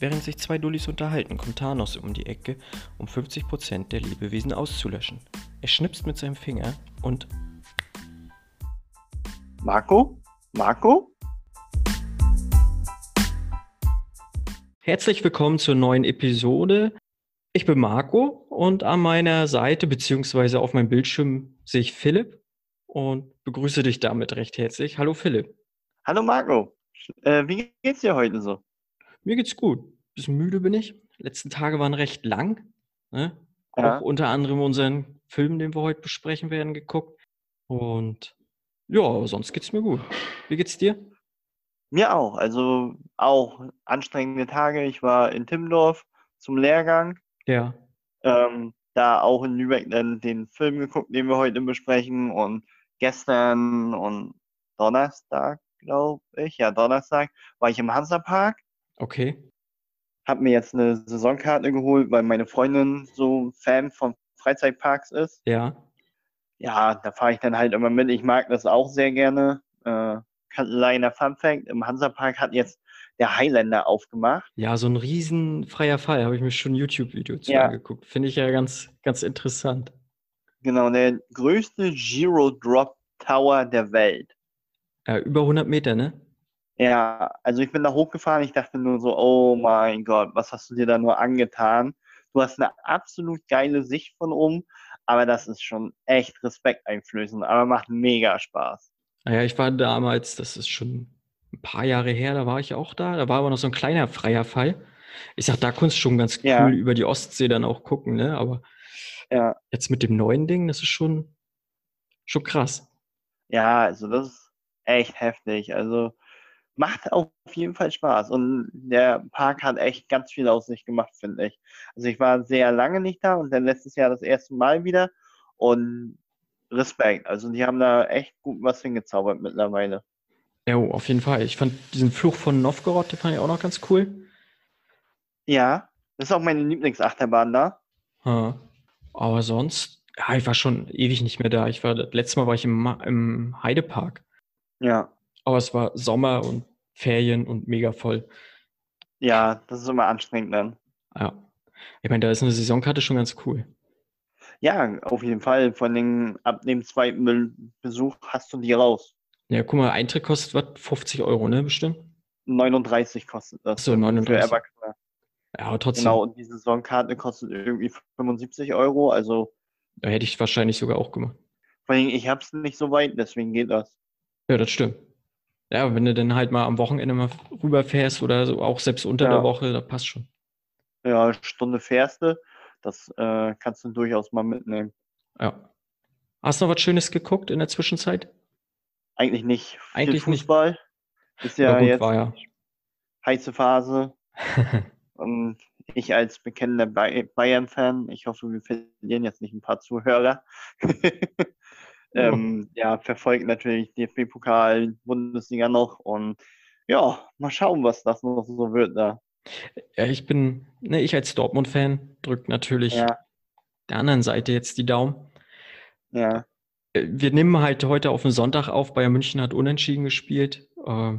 Während sich zwei Dullis unterhalten, kommt Thanos um die Ecke, um 50% der Lebewesen auszulöschen. Er schnipst mit seinem Finger und Marco? Marco? Herzlich willkommen zur neuen Episode. Ich bin Marco und an meiner Seite bzw. auf meinem Bildschirm sehe ich Philipp und begrüße dich damit recht herzlich. Hallo Philipp. Hallo Marco. Äh, wie geht's dir heute so? Mir geht's gut. Bisschen müde bin ich. Die letzten Tage waren recht lang. Ne? Ja. Auch unter anderem unseren Film, den wir heute besprechen werden, geguckt. Und ja, sonst geht's mir gut. Wie geht's dir? Mir auch. Also auch anstrengende Tage. Ich war in Timmendorf zum Lehrgang. Ja. Ähm, da auch in Lübeck dann den Film geguckt, den wir heute besprechen. Und gestern und Donnerstag, glaube ich, ja, Donnerstag, war ich im Hansapark. Okay. Hab mir jetzt eine Saisonkarte geholt, weil meine Freundin so Fan von Freizeitparks ist. Ja. Ja, da fahre ich dann halt immer mit. Ich mag das auch sehr gerne. Äh, kleiner Fun Fact, im Hansapark hat jetzt der Highlander aufgemacht. Ja, so ein riesen freier Fall. Habe ich mir schon ein YouTube-Video zu Ja. angeguckt. Finde ich ja ganz, ganz interessant. Genau, der größte Zero Drop Tower der Welt. Ja, über 100 Meter, ne? Ja, also ich bin da hochgefahren, ich dachte nur so, oh mein Gott, was hast du dir da nur angetan? Du hast eine absolut geile Sicht von oben, aber das ist schon echt respekteinflößend, aber macht mega Spaß. Naja, ich war damals, das ist schon ein paar Jahre her, da war ich auch da. Da war aber noch so ein kleiner freier Fall. Ich sag, da konntest du schon ganz cool Ja. über die Ostsee dann auch gucken, ne? Aber Ja, jetzt mit dem neuen Ding, das ist schon, schon krass. ja, also das ist echt heftig. Also macht auf jeden Fall Spaß und der Park hat echt ganz viel aus sich gemacht, finde ich. Also ich war sehr lange nicht da und dann letztes Jahr das erste Mal wieder und Respekt. Also die haben da echt gut was hingezaubert mittlerweile. Ja, oh, auf jeden Fall. Ich fand diesen Fluch von Novgorod, den fand ich auch noch ganz cool. Ja, das ist auch meine Lieblingsachterbahn da. Ha. Aber sonst, ja, ich war schon ewig nicht mehr da. Ich war, das letzte Mal war ich im, im Heidepark. Ja, Aber es war Sommer und Ferien und mega voll. ja, das ist immer anstrengend dann. Ja. Ich meine, da ist eine Saisonkarte schon ganz cool. Ja, auf jeden Fall. Vor allem ab dem zweiten Be Besuch hast du die raus. Ja, guck mal, Eintritt kostet was? 50 Euro, ne? Bestimmt. 39 kostet das. So, Für 39. Erwachsene. Ja, aber trotzdem. Genau, und die Saisonkarte kostet irgendwie 75 Euro. Also, Da hätte ich wahrscheinlich sogar auch gemacht. vor allem, ich hab's nicht so weit, deswegen geht das. Ja, das stimmt. Ja, wenn du dann halt mal am Wochenende mal rüberfährst oder so, auch selbst unter Ja. der Woche, das passt schon. Ja, Stunde fährst du, das äh, kannst du durchaus mal mitnehmen. Ja. Hast du noch was Schönes geguckt in der Zwischenzeit? Eigentlich nicht. Viel Eigentlich nicht. Fußball. Ist ja, gut, jetzt ja. heiße Phase. Und ich als bekennender Bay- Bayern-Fan, ich hoffe, wir verlieren jetzt nicht ein paar Zuhörer. ähm, ja, verfolgt natürlich DFB-Pokal, Bundesliga noch und ja, mal schauen, was das noch so wird da. Ja, ich bin, ne, ich als Dortmund-Fan drück natürlich Ja, der anderen Seite jetzt die Daumen. ja, Äh, Wir nehmen halt heute auf den Sonntag auf. Bayern München hat unentschieden gespielt. Äh,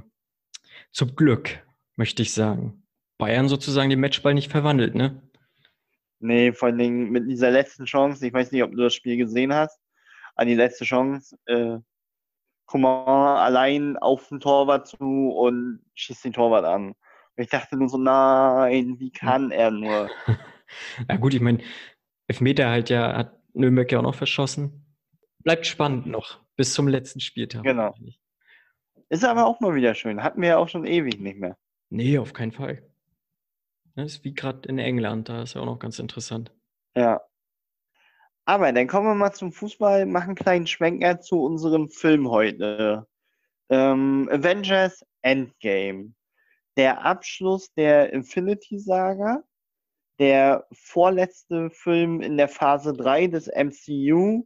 zum Glück, möchte ich sagen. Bayern sozusagen den Matchball nicht verwandelt, ne? nee, vor allen Dingen mit dieser letzten Chance, ich weiß nicht, ob du das Spiel gesehen hast, an die letzte Chance, äh, Coman allein auf den Torwart zu und schießt den Torwart an. Und ich dachte nur so, nein, wie kann er nur? Ja gut, ich meine, Elfmeter halt ja, hat Nürnberg ja auch noch verschossen. Bleibt spannend noch bis zum letzten Spieltag. Genau. Ist aber auch mal wieder schön. Hatten wir ja auch schon ewig nicht mehr. Nee, auf keinen Fall. Das ist wie gerade in England, da ist ja auch noch ganz interessant. Ja. Aber dann kommen wir mal zum Fußball, machen einen kleinen Schwenker zu unserem Film heute. Ähm, Avengers Endgame. Der Abschluss der Infinity Saga. Der vorletzte Film in der Phase 3 des MCU.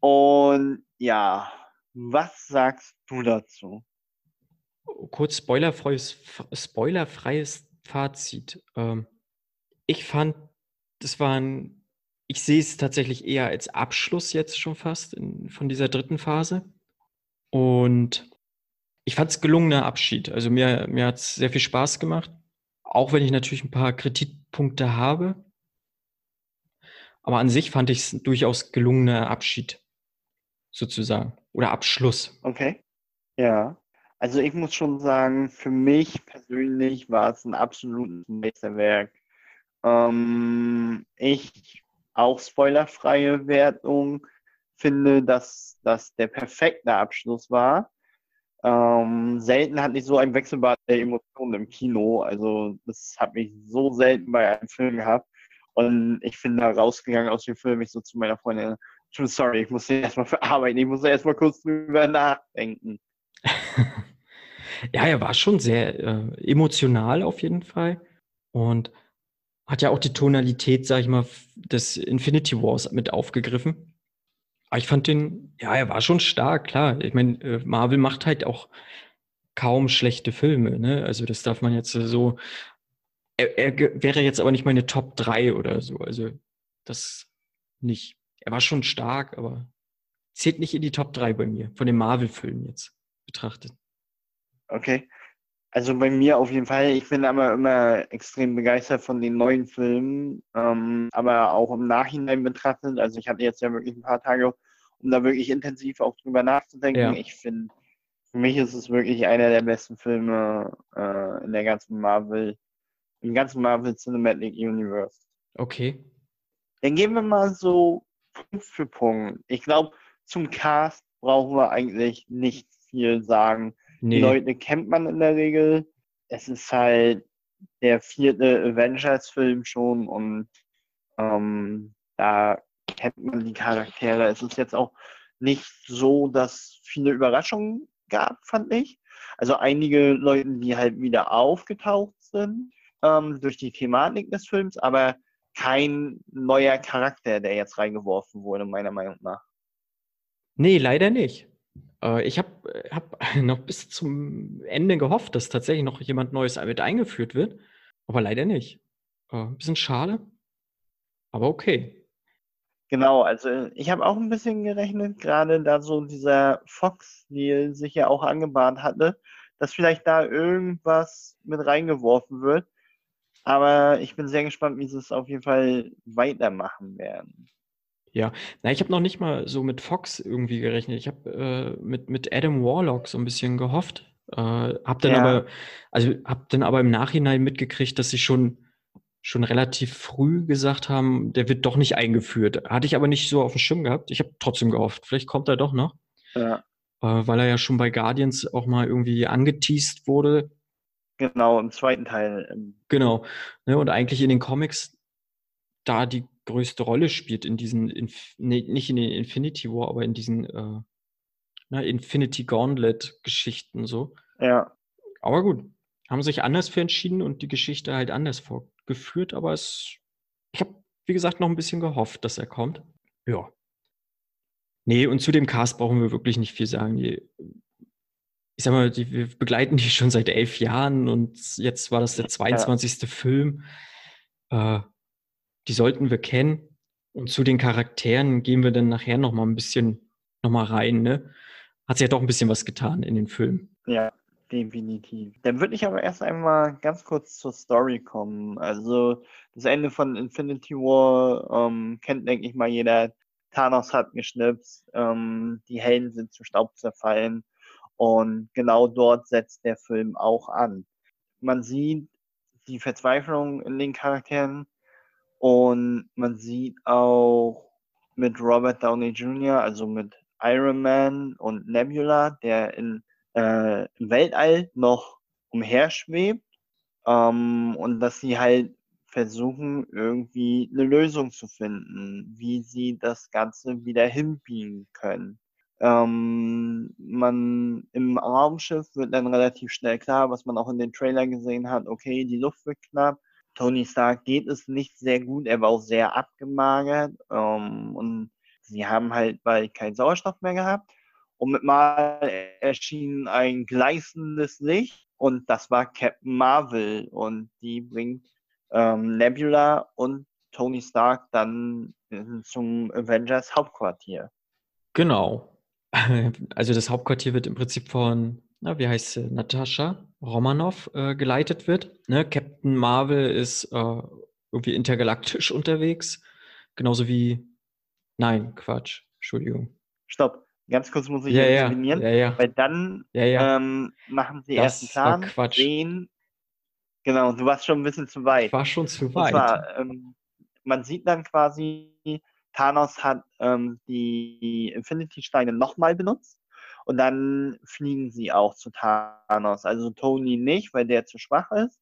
Und ja, was sagst du dazu? Kurz spoilerfreies, spoilerfreies Fazit. Ähm, ich fand, das war ein, ich sehe es tatsächlich eher als Abschluss jetzt schon fast in, von dieser dritten Phase. Und ich fand es gelungener Abschied. Also mir, mir hat es sehr viel Spaß gemacht. auch wenn ich natürlich ein paar Kritikpunkte habe. Aber an sich fand ich es durchaus gelungener Abschied, sozusagen. Oder Abschluss. Okay. Ja. Also ich muss schon sagen, für mich persönlich war es ein absolutes Meisterwerk. Ähm, ich, auch spoilerfreie Wertung, finde, dass das der perfekte Abschluss war. Ähm, selten hatte ich so ein Wechselbad der Emotionen im Kino. Also das habe ich so selten bei einem Film gehabt. Und ich bin da rausgegangen aus dem Film, ich so zu meiner Freundin, sorry, ich muss erstmal verarbeiten, ich muss erstmal kurz drüber nachdenken. ja, er war schon sehr äh, emotional auf jeden Fall. Und hat ja auch die Tonalität, sag ich mal, des Infinity Wars mit aufgegriffen. Aber ich fand den, ja, er war schon stark, klar. Ich meine, äh, Marvel macht halt auch kaum schlechte Filme, ne? Also das darf man jetzt so. Er, er wäre jetzt aber nicht meine Top 3 oder so. Also das nicht. Er war schon stark, aber zählt nicht in die Top 3 bei mir, von den Marvel-Filmen jetzt betrachtet. Okay. Also bei mir auf jeden Fall. Ich bin aber immer extrem begeistert von den neuen Filmen, ähm, aber auch im Nachhinein betrachtet. Also ich hatte jetzt ja wirklich ein paar Tage, um da wirklich intensiv auch drüber nachzudenken. Ja. Ich finde, für mich ist es wirklich einer der besten Filme äh, in der ganzen Marvel, im ganzen Marvel Cinematic Universe. Okay. Dann gehen wir mal so Punkt für Punkt. Ich glaube, zum Cast brauchen wir eigentlich nicht viel sagen. Nee. Die Leute kennt man in der Regel. Es ist halt der vierte Avengers-Film schon und ähm, da kennt man die Charaktere. Es ist jetzt auch nicht so, dass viele Überraschungen gab, fand ich. Also einige Leute, die halt wieder aufgetaucht sind ähm, durch die Thematik des Films, aber kein neuer Charakter, der jetzt reingeworfen wurde, meiner Meinung nach. Nee, leider nicht. Äh, ich habe hab noch bis zum Ende gehofft, dass tatsächlich noch jemand Neues mit eingeführt wird, aber leider nicht. Äh, ein bisschen schade, aber okay. Genau, also ich habe auch ein bisschen gerechnet, gerade da so dieser Fox-Deal sich ja auch angebahnt hatte, dass vielleicht da irgendwas mit reingeworfen wird. Aber ich bin sehr gespannt, wie sie es auf jeden Fall weitermachen werden. Ja, na, ich habe noch nicht mal so mit Fox irgendwie gerechnet. Ich habe äh, mit, mit Adam Warlock so ein bisschen gehofft. Äh, hab dann ja. aber, also hab dann aber im Nachhinein mitgekriegt, dass sie schon, schon relativ früh gesagt haben, der wird doch nicht eingeführt. Hatte ich aber nicht so auf dem Schirm gehabt. Ich habe trotzdem gehofft, vielleicht kommt er doch noch. Ja. Äh, weil er ja schon bei Guardians auch mal irgendwie angeteased wurde. Genau, im zweiten Teil. Genau. Ne, und eigentlich in den Comics da die größte Rolle spielt in diesen, Inf nee, nicht in den Infinity War, aber in diesen äh, na, Infinity Gauntlet-Geschichten so. Ja. Aber gut, haben sich anders für entschieden und die Geschichte halt anders vorgeführt, aber es, ich habe, wie gesagt, noch ein bisschen gehofft, dass er kommt. Ja. Nee, und zu dem Cast brauchen wir wirklich nicht viel sagen. Die, ich sag mal, die, wir begleiten die schon seit elf Jahren und jetzt war das der 22. Ja. Film. Äh, die sollten wir kennen. Und zu den Charakteren gehen wir dann nachher noch mal ein bisschen noch mal rein. Ne? Hat sich ja doch ein bisschen was getan in den Filmen. Ja, definitiv. Dann würde ich aber erst einmal ganz kurz zur Story kommen. Also das Ende von Infinity War ähm, kennt, denke ich mal, jeder. Thanos hat geschnipst, ähm, die Helden sind zu Staub zerfallen und genau dort setzt der Film auch an. Man sieht die Verzweiflung in den Charakteren, und man sieht auch mit Robert Downey Jr., also mit Iron Man und Nebula, der in, äh, im Weltall noch umherschwebt. Ähm, und dass sie halt versuchen, irgendwie eine Lösung zu finden, wie sie das Ganze wieder hinbiegen können. Ähm, man im Raumschiff wird dann relativ schnell klar, was man auch in den Trailer gesehen hat, okay, die Luft wird knapp, Tony Stark geht es nicht sehr gut. Er war auch sehr abgemagert. Ähm, und sie haben halt bald keinen Sauerstoff mehr gehabt. Und mit mal erschien ein gleißendes Licht. Und das war Captain Marvel. Und die bringt ähm, Nebula und Tony Stark dann zum Avengers Hauptquartier. Genau. Also das Hauptquartier wird im Prinzip von na, wie heißt sie, Natascha Romanoff äh, geleitet wird. Ne? Captain Marvel ist äh, irgendwie intergalaktisch unterwegs, genauso wie, nein, Quatsch, Entschuldigung. Stopp, ganz kurz muss ich Ja, ja, intervenieren, ja, ja, weil dann ja, ja, ähm, machen sie Das erst einen war Plan, Quatsch. sehen, genau, du warst schon ein bisschen zu weit. ich war schon zu Und weit. zwar, ähm, man sieht dann quasi, Thanos hat ähm, die Infinity-Steine nochmal benutzt und dann fliegen sie auch zu Thanos. Also Tony nicht, weil der zu schwach ist,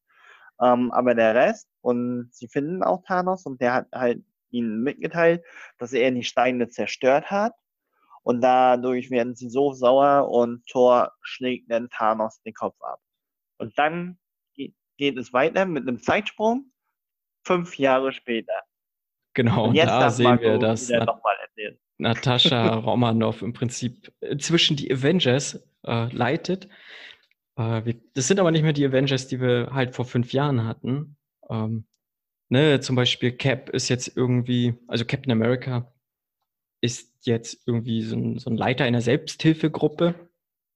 ähm, aber der Rest und sie finden auch Thanos und der hat halt ihnen mitgeteilt, dass er die Steine zerstört hat und dadurch werden sie so sauer und Thor schlägt dann Thanos den Kopf ab. Und dann ge- geht es weiter mit einem Zeitsprung fünf Jahre später. Genau, Und jetzt da sehen wir, dass wieder nochmal erzählen. Natascha Romanoff im Prinzip inzwischen die Avengers äh, leitet. Äh, wir, das sind aber nicht mehr die Avengers, die wir halt vor fünf Jahren hatten. Ähm, ne, zum Beispiel Cap ist jetzt irgendwie, also Captain America ist jetzt irgendwie so ein, so ein Leiter einer Selbsthilfegruppe.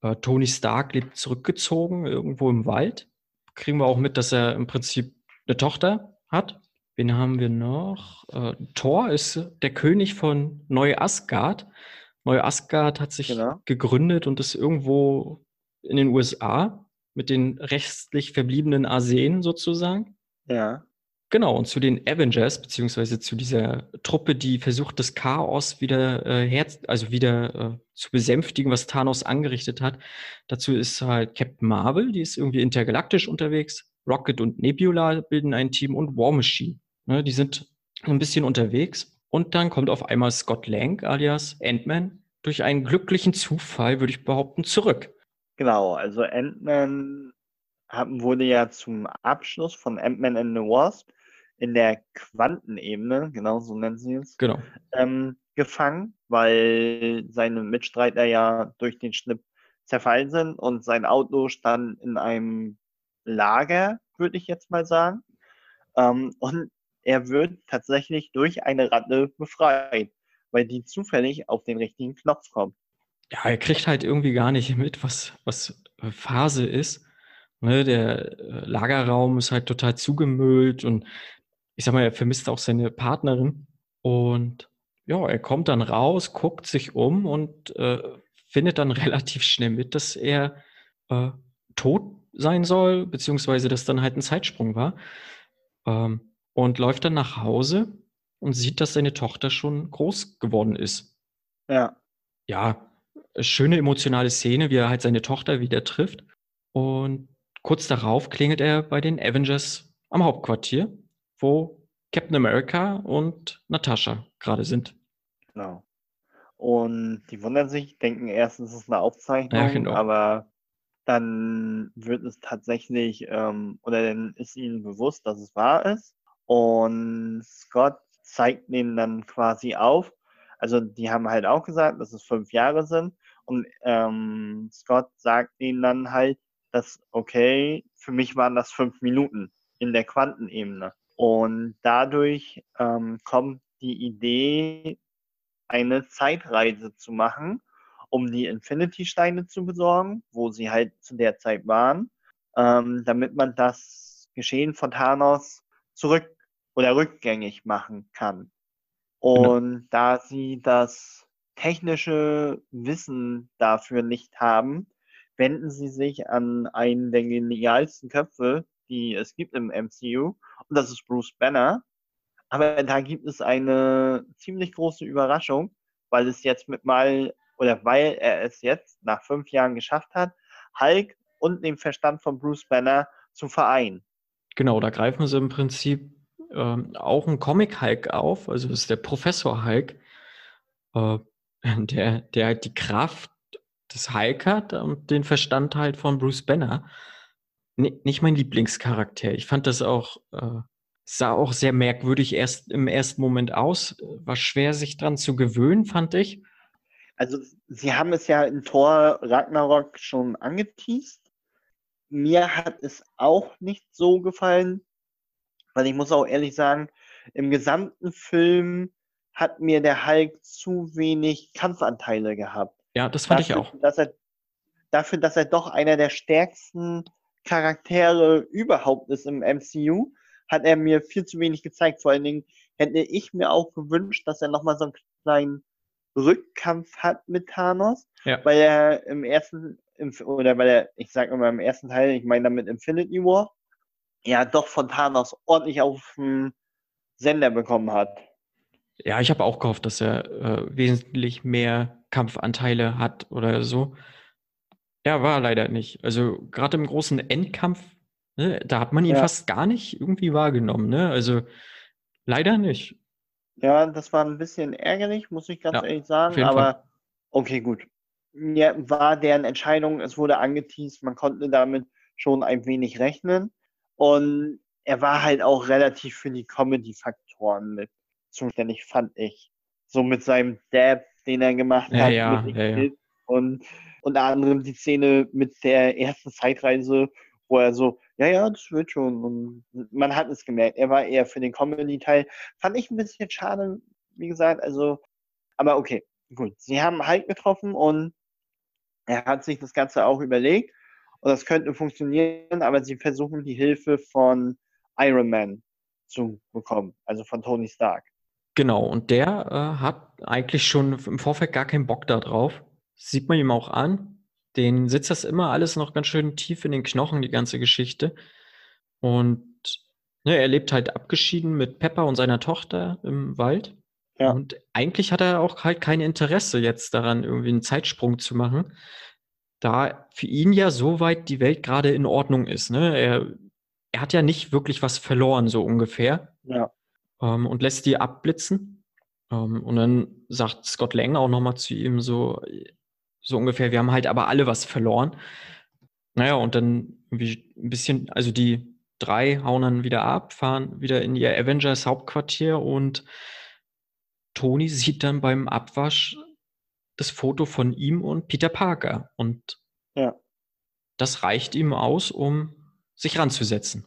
Äh, Tony Stark lebt zurückgezogen irgendwo im Wald. Kriegen wir auch mit, dass er im Prinzip eine Tochter hat. Wen haben wir noch? Äh, Thor ist der König von Neu-Asgard. Neu-Asgard hat sich Genau. gegründet und ist irgendwo in den USA mit den restlich verbliebenen Arsen sozusagen. Ja. Genau, und zu den Avengers, beziehungsweise zu dieser Truppe, die versucht, das Chaos wieder äh, her, also wieder äh, zu besänftigen, was Thanos angerichtet hat. Dazu ist halt Captain Marvel, die ist irgendwie intergalaktisch unterwegs. Rocket und Nebula bilden ein Team und War Machine. Ne, die sind ein bisschen unterwegs. Und dann kommt auf einmal Scott Lang alias Ant-Man durch einen glücklichen Zufall, würde ich behaupten, zurück. Genau, also Ant-Man wurde ja zum Abschluss von Ant-Man and the Wasp in der Quantenebene, genau so nennen sie es, Genau. ähm, gefangen, weil seine Mitstreiter ja durch den Schnipp zerfallen sind und sein Auto stand in einem Lager, würde ich jetzt mal sagen. Ähm, und er wird tatsächlich durch eine Ratte befreit, weil die zufällig auf den richtigen Knopf kommt. Ja, er kriegt halt irgendwie gar nicht mit, was, was Phase ist. Ne, der äh, Lagerraum ist halt total zugemüllt und ich sag mal, er vermisst auch seine Partnerin. Und ja, er kommt dann raus, guckt sich um und äh, findet dann relativ schnell mit, dass er äh, tot sein soll, beziehungsweise dass dann halt ein Zeitsprung war. Ähm, und läuft dann nach Hause und sieht, dass seine Tochter schon groß geworden ist. Ja, Ja, schöne emotionale Szene, wie er halt seine Tochter wieder trifft. Und kurz darauf klingelt er bei den Avengers am Hauptquartier, wo Captain America und Natascha gerade sind. genau. Und die wundern sich, denken erst, es ist eine Aufzeichnung, Ja, genau. aber dann wird es tatsächlich, ähm, oder dann ist ihnen bewusst, dass es wahr ist. Und Scott zeigt ihnen dann quasi auf. Also die haben halt auch gesagt, dass es fünf Jahre sind. Und ähm, Scott sagt ihnen dann halt, dass, okay, für mich waren das fünf Minuten in der Quantenebene. Und dadurch ähm, kommt die Idee, eine Zeitreise zu machen, um die Infinity-Steine zu besorgen, wo sie halt zu der Zeit waren, ähm, damit man das Geschehen von Thanos zurück oder rückgängig machen kann. Genau. Und da sie das technische Wissen dafür nicht haben, wenden sie sich an einen der genialsten Köpfe, die es gibt im MCU, und das ist Bruce Banner. Aber da gibt es eine ziemlich große Überraschung, weil es jetzt mit mal, oder weil er es jetzt nach fünf Jahren geschafft hat, Hulk und den Verstand von Bruce Banner zu vereinen. Genau, da greifen sie im Prinzip ähm, auch einen Comic-Hulk auf, also das ist der Professor Hulk, äh, der, der halt die Kraft des Hulk hat und den Verstand halt von Bruce Banner. Ni- nicht mein Lieblingscharakter. Ich fand das auch, äh, sah auch sehr merkwürdig erst im ersten Moment aus. War schwer, sich dran zu gewöhnen, fand ich. Also sie haben es ja in Thor Ragnarok schon angeteased. Mir hat es auch nicht so gefallen, weil ich muss auch ehrlich sagen, im gesamten Film hat mir der Hulk zu wenig Kampfanteile gehaft. Ja, das fand ich Dafür, auch. Dass er, dafür, dass er doch einer der stärksten Charaktere überhaupt ist im MCU, hat er mir viel zu wenig gezeigt. Vor allen Dingen hätte ich mir auch gewünscht, dass er nochmal so einen kleinen Rückkampf hat mit Thanos, Ja. weil er im ersten, im, oder weil er, ich sag immer im ersten Teil, ich meine damit Infinity War, ja doch von Thanos ordentlich auf den Sender bekommen hat. Ja, ich habe auch gehofft, dass er äh, wesentlich mehr Kampfanteile hat oder so. Ja, war leider nicht. Also gerade im großen Endkampf, ne, da hat man ihn Ja. fast gar nicht irgendwie wahrgenommen, ne? Also leider nicht. Ja, das war ein bisschen ärgerlich, muss ich ganz Ja, ehrlich sagen, jeden Fall. aber okay, gut. Ja, war deren Entscheidung, es wurde angeteased, man konnte damit schon ein wenig rechnen und er war halt auch relativ für die Comedy-Faktoren mit zuständig, fand ich. So mit seinem Dab, den er gemacht Ja, hat, ja, mit ja, ja. Und unter anderem die Szene mit der ersten Zeitreise, wo er so, ja, ja, das wird schon. Und man hat es gemerkt, er war eher für den Comedy-Teil. Fand ich ein bisschen schade, wie gesagt, also, aber okay, gut. Sie haben Hulk getroffen und er hat sich das Ganze auch überlegt und das könnte funktionieren, aber sie versuchen die Hilfe von Iron Man zu bekommen, also von Tony Stark. Genau, und der äh, hat eigentlich schon im Vorfeld gar keinen Bock da drauf. Sieht man ihm auch an. Den sitzt das immer alles noch ganz schön tief in den Knochen, die ganze Geschichte. Und ne, er lebt halt abgeschieden mit Pepper und seiner Tochter im Wald. Ja. Und eigentlich hat er auch halt kein Interesse jetzt daran, irgendwie einen Zeitsprung zu machen, da für ihn ja soweit die Welt gerade in Ordnung ist. Ne? Er, er hat ja nicht wirklich was verloren, so ungefähr Ja, ähm, und lässt die abblitzen. Ähm, und dann sagt Scott Lang auch nochmal zu ihm so, so ungefähr, wir haben halt aber alle was verloren. Naja, und dann irgendwie ein bisschen, also die drei hauen dann wieder ab, fahren wieder in ihr Avengers Hauptquartier und Tony sieht dann beim Abwasch das Foto von ihm und Peter Parker. Und ja, das reicht ihm aus, um sich ranzusetzen.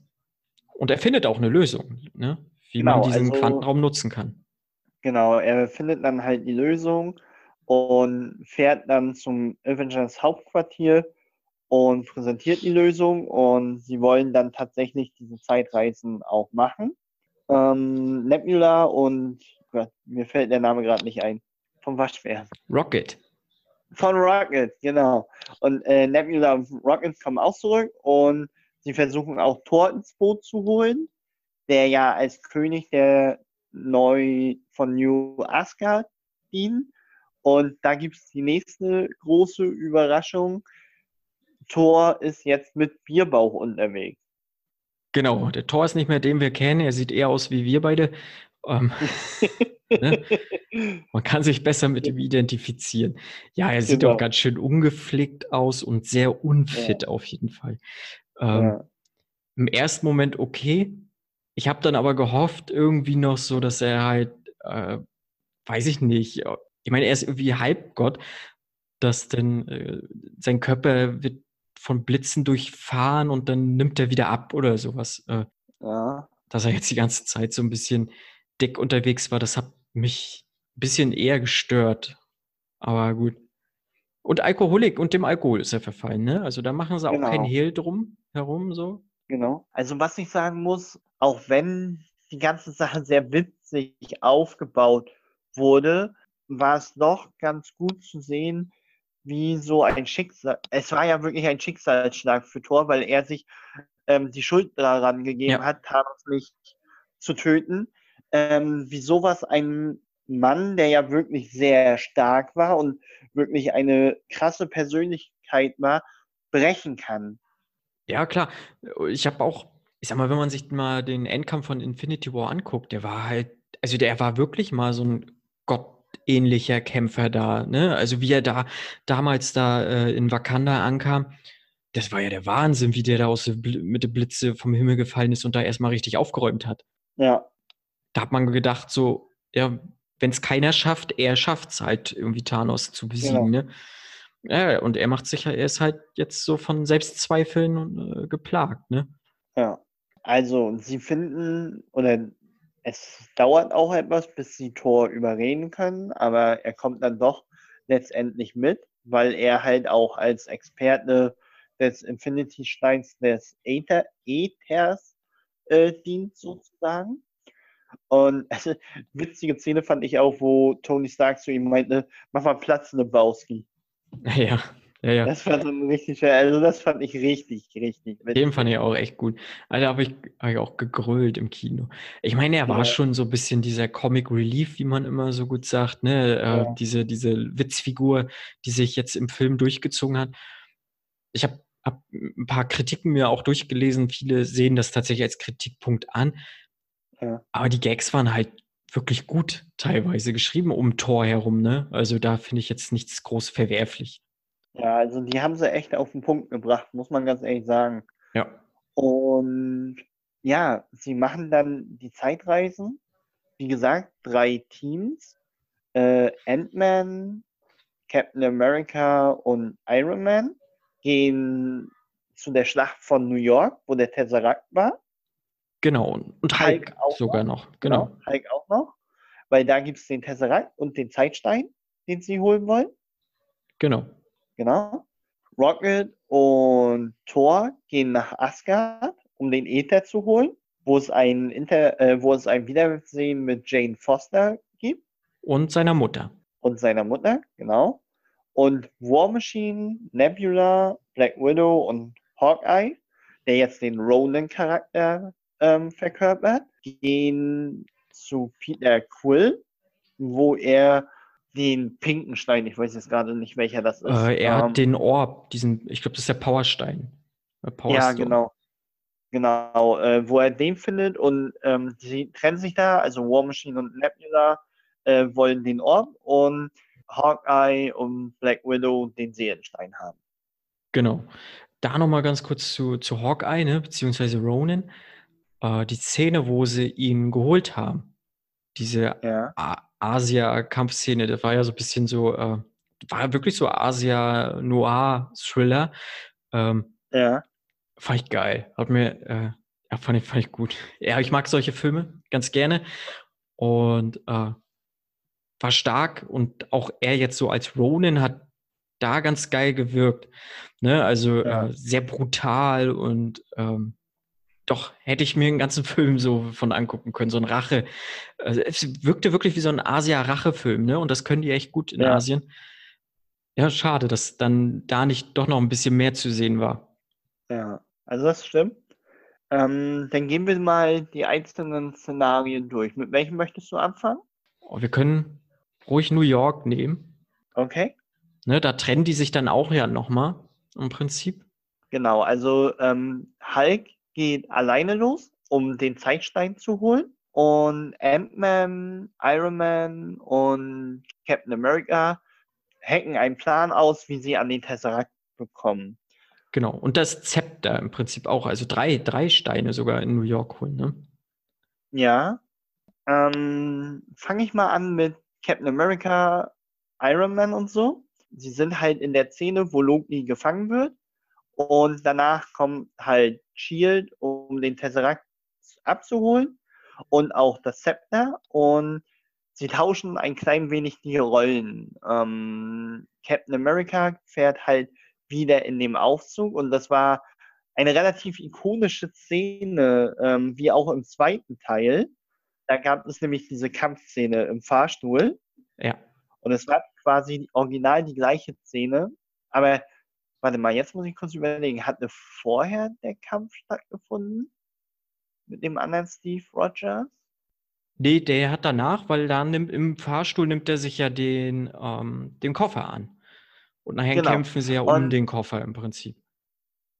Und er findet auch eine Lösung, ne? wie man Genau, diesen also- Quantenraum nutzen kann. genau. Er findet dann halt die Lösung und fährt dann zum Avengers Hauptquartier und präsentiert die Lösung und sie wollen dann tatsächlich diese Zeitreisen auch machen. Ähm, Nebula und Gott, mir fällt der Name gerade nicht ein. Vom Waschbär. Rocket. Von Rocket, genau. Und äh, Nebula und Rocket kommen auch zurück und sie versuchen auch Thor ins Boot zu holen, der ja als König der neu von New Asgard dient. Und da gibt es die nächste große Überraschung. Thor ist jetzt mit Bierbauch unterwegs. Genau, der Thor ist nicht mehr den wir kennen, er sieht eher aus wie wir beide. Ähm, Ne? man kann sich besser mit ihm identifizieren. Ja, er sieht Genau. auch ganz schön ungepflegt aus und sehr unfit auf jeden Fall. Ähm, Ja. Im ersten Moment okay. Ich habe dann aber gehofft, irgendwie noch so, dass er halt, äh, weiß ich nicht, ich meine, er ist irgendwie Halbgott, dass dann äh, sein Körper wird von Blitzen durchfahren und dann nimmt er wieder ab oder sowas. Äh, ja. dass er jetzt die ganze Zeit so ein bisschen dick unterwegs war, das hat mich ein bisschen eher gestört. Aber gut. Und Alkoholik und dem Alkohol ist er verfallen, ne? Also da machen sie auch kein Genau. Hehl drum herum, so. Genau. Also was ich sagen muss, auch wenn die ganze Sache sehr witzig aufgebaut wurde, war es doch ganz gut zu sehen, wie so ein Schicksal, es war ja wirklich ein Schicksalsschlag für Thor, weil er sich ähm, die Schuld daran gegeben Ja. hat, Thanos nicht zu töten. Ähm, wie sowas ein Mann, der ja wirklich sehr stark war und wirklich eine krasse Persönlichkeit war, brechen kann. Ja, klar. Ich habe auch, ich sag mal, wenn man sich mal den Endkampf von Infinity War anguckt, der war halt, also der war wirklich mal so ein gottähnlicher Kämpfer da, ne? Also wie er da damals da äh, in Wakanda ankam, das war ja der Wahnsinn, wie der da aus mit der Blitze vom Himmel gefallen ist und da erstmal richtig aufgeräumt hat. Ja, Da hat man gedacht, so, ja, wenn es keiner schafft, er schafft es halt irgendwie Thanos zu besiegen, ne? Ja, und er macht sicher, er ist halt jetzt so von Selbstzweifeln äh, geplagt, ne? Ja, also sie finden, oder es dauert auch etwas, bis sie Thor überreden können, aber er kommt dann doch letztendlich mit. weil er halt auch als Experte des Infinity-Steins des Äther Äthers äh, dient, sozusagen. Und also, witzige Szene fand ich auch, wo Tony Stark zu ihm meinte, mach mal Platz, Lebowski. Ja, ja, ja. Das war so ein richtig, also das fand ich richtig, richtig. witzig. Den fand ich auch echt gut. Alter, habe ich, hab ich auch gegrölt im Kino. Ich meine, er war ja. schon so ein bisschen dieser Comic Relief, wie man immer so gut sagt, ne? Äh, ja. Äh, diese, diese Witzfigur, die sich jetzt im Film durchgezogen hat. Ich habe hab ein paar Kritiken mir auch durchgelesen. Viele sehen das tatsächlich als Kritikpunkt an. Ja. Aber die Gags waren halt wirklich gut teilweise geschrieben um Tor herum, ne? Also da finde ich jetzt nichts groß verwerflich. Ja, also die haben sie echt auf den Punkt gebracht, muss man ganz ehrlich sagen. Ja. Und ja, sie machen dann die Zeitreisen. Wie gesagt, drei Teams. Äh, Ant-Man, Captain America und Iron Man gehen zu der Schlacht von New York, wo der Tesseract war. Genau, und Hulk, Hulk auch sogar noch. noch. Genau. genau. Hulk auch noch, weil da gibt es den Tesseract und den Zeitstein, den sie holen wollen. Genau. Genau. Rocket und Thor gehen nach Asgard, um den Äther zu holen, wo es ein, Inter äh, wo es ein Wiedersehen mit Jane Foster gibt. Und seiner Mutter. Und seiner Mutter, genau. Und War Machine, Nebula, Black Widow und Hawkeye, der jetzt den Ronan-Charakter ähm, verkörpert, gehen zu Peter Quill, wo er den pinken Stein, ich weiß jetzt gerade nicht, welcher das ist. Äh, er ähm, hat den Orb, diesen, ich glaube, das ist der Powerstein. Power ja, genau. Genau, äh, wo er den findet und ähm, die trennen sich da, also War Machine und Nebula äh, wollen den Orb und Hawkeye und Black Widow den Seelenstein haben. Genau. Da nochmal ganz kurz zu, zu Hawkeye, ne, beziehungsweise Ronan. Äh, die Szene, wo sie ihn geholt haben, diese ja. Asia-Kampfszene, das war ja so ein bisschen so, äh, war wirklich so Asia-Noir-Thriller. Ähm, ja. Fand ich geil. Hat mir, äh, ja, fand ich, fand ich gut. Ja, ich mag solche Filme ganz gerne. Und äh, war stark und auch er jetzt so als Ronin hat da ganz geil gewirkt. Ne? Also ja. äh, sehr brutal und ähm, doch, hätte ich mir einen ganzen Film so von angucken können, so ein Rache. Also, es wirkte wirklich wie so ein Asia-Rache-Film, ne? Und das können die echt gut in ja. Asien. Ja, schade, dass dann da nicht doch noch ein bisschen mehr zu sehen war. Ja, also das stimmt. Ähm, dann gehen wir mal die einzelnen Szenarien durch. Mit welchem möchtest du anfangen? Oh, wir können ruhig New York nehmen. Okay. Ne, da trennen die sich dann auch ja nochmal im Prinzip. Genau, also ähm, Hulk geht alleine los, um den Zeitstein zu holen. Und Ant-Man, Iron Man und Captain America hacken einen Plan aus, wie sie an den Tesseract bekommen. Genau, und das Zepter im Prinzip auch, also drei, drei Steine sogar in New York holen, ne? Ja. Ähm, Fange ich mal an mit Captain America, Iron Man und so. Sie sind halt in der Szene, wo Loki gefangen wird. Und danach kommt halt Shield, um den Tesseract abzuholen und auch das Scepter. Und sie tauschen ein klein wenig die Rollen. Ähm, Captain America fährt halt wieder in dem Aufzug und das war eine relativ ikonische Szene, ähm, wie auch im zweiten Teil. Da gab es nämlich diese Kampfszene im Fahrstuhl. Ja. Und es war quasi original die gleiche Szene, aber Warte mal, jetzt muss ich kurz überlegen. Hatte vorher der Kampf stattgefunden? Mit dem anderen Steve Rogers? Nee, der hat danach, weil da nimmt, im Fahrstuhl nimmt er sich ja den, ähm, den Koffer an. Und nachher genau. kämpfen sie ja um Und, den Koffer im Prinzip.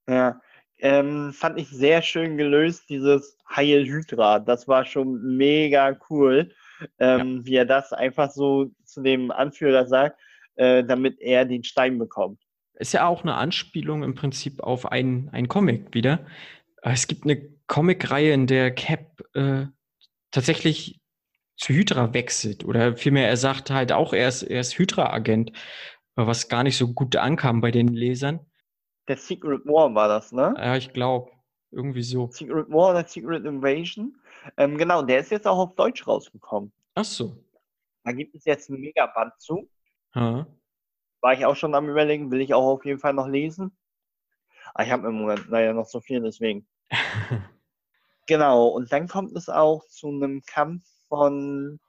Ja, ähm, fand ich sehr schön gelöst, dieses Heil Hydra. Das war schon mega cool, ähm, ja. wie er das einfach so zu dem Anführer sagt, äh, damit er den Stein bekommt. Ist ja auch eine Anspielung im Prinzip auf einen, einen Comic wieder. Äh, es gibt eine Comicreihe, in der Cap äh, tatsächlich zu Hydra wechselt. Oder vielmehr, er sagt halt auch, er ist, er ist Hydra-Agent, was gar nicht so gut ankam bei den Lesern. Der Secret War war das, ne? Ja, ich glaube. Irgendwie so. Secret War oder Secret Invasion. Ähm, genau, der ist jetzt auch auf Deutsch rausgekommen. Ach so. Da gibt es jetzt ein Megaband zu. Ha. War ich auch schon am überlegen, will ich auch auf jeden Fall noch lesen. Aber ah, ich habe im Moment leider noch so viel, deswegen. genau, und dann kommt es auch zu einem Kampf von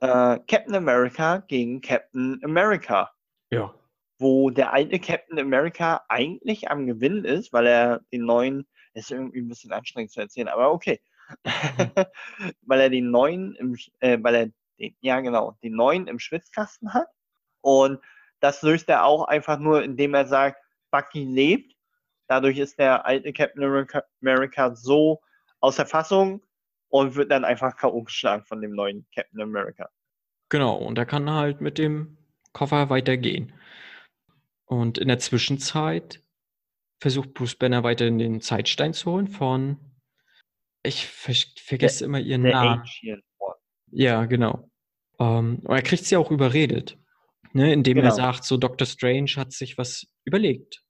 äh, Captain America gegen Captain America. Ja. Wo der alte Captain America eigentlich am Gewinn ist, weil er den neuen, ist irgendwie ein bisschen anstrengend zu erzählen, aber okay. Mhm. weil er den neuen im, äh, weil er den, ja genau, den neuen im Schwitzkasten hat. Und das löst er auch einfach nur, indem er sagt, Bucky lebt. Dadurch ist der alte Captain America, so außer Fassung und wird dann einfach K.O. geschlagen von dem neuen Captain America. Genau, und er kann halt mit dem Koffer weitergehen. Und in der Zwischenzeit versucht Bruce Banner weiterhin den Zeitstein zu holen von. Ich ver vergesse der, immer ihren Namen. Ja, genau. Ähm, und er kriegt sie auch überredet, ne, indem genau. er sagt, so Dr. Strange hat sich was überlegt.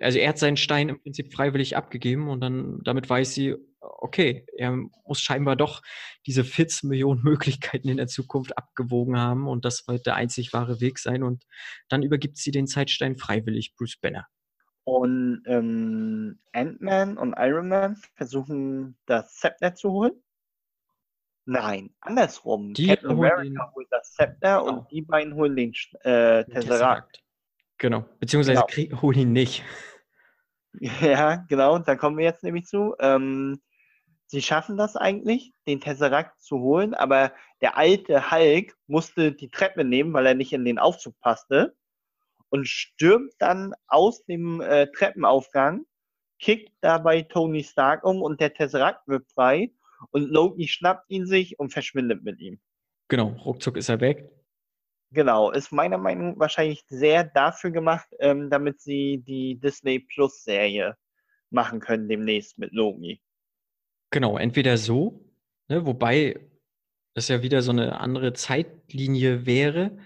Also er hat seinen Stein im Prinzip freiwillig abgegeben und dann damit weiß sie, okay, er muss scheinbar doch diese 14 Millionen Möglichkeiten in der Zukunft abgewogen haben und das wird der einzig wahre Weg sein und dann übergibt sie den Zeitstein freiwillig Bruce Banner. Und ähm, Ant-Man und Iron Man versuchen das Zepter zu holen. Nein, andersrum. Die Captain America den... holt das Zepter genau. und die beiden holen den äh, Tesseract. Tesseract. Genau, beziehungsweise genau. holen ihn nicht. Ja, genau, da kommen wir jetzt nämlich zu. Ähm, sie schaffen das eigentlich, den Tesseract zu holen, aber der alte Hulk musste die Treppe nehmen, weil er nicht in den Aufzug passte und stürmt dann aus dem äh, Treppenaufgang, kickt dabei Tony Stark um und der Tesseract wird frei und Loki schnappt ihn sich und verschwindet mit ihm. Genau, ruckzuck ist er weg. Genau, ist meiner Meinung nach wahrscheinlich sehr dafür gemacht, ähm, damit sie die Disney Plus Serie machen können demnächst mit Loki. Genau, entweder so, ne, wobei das ja wieder so eine andere Zeitlinie wäre,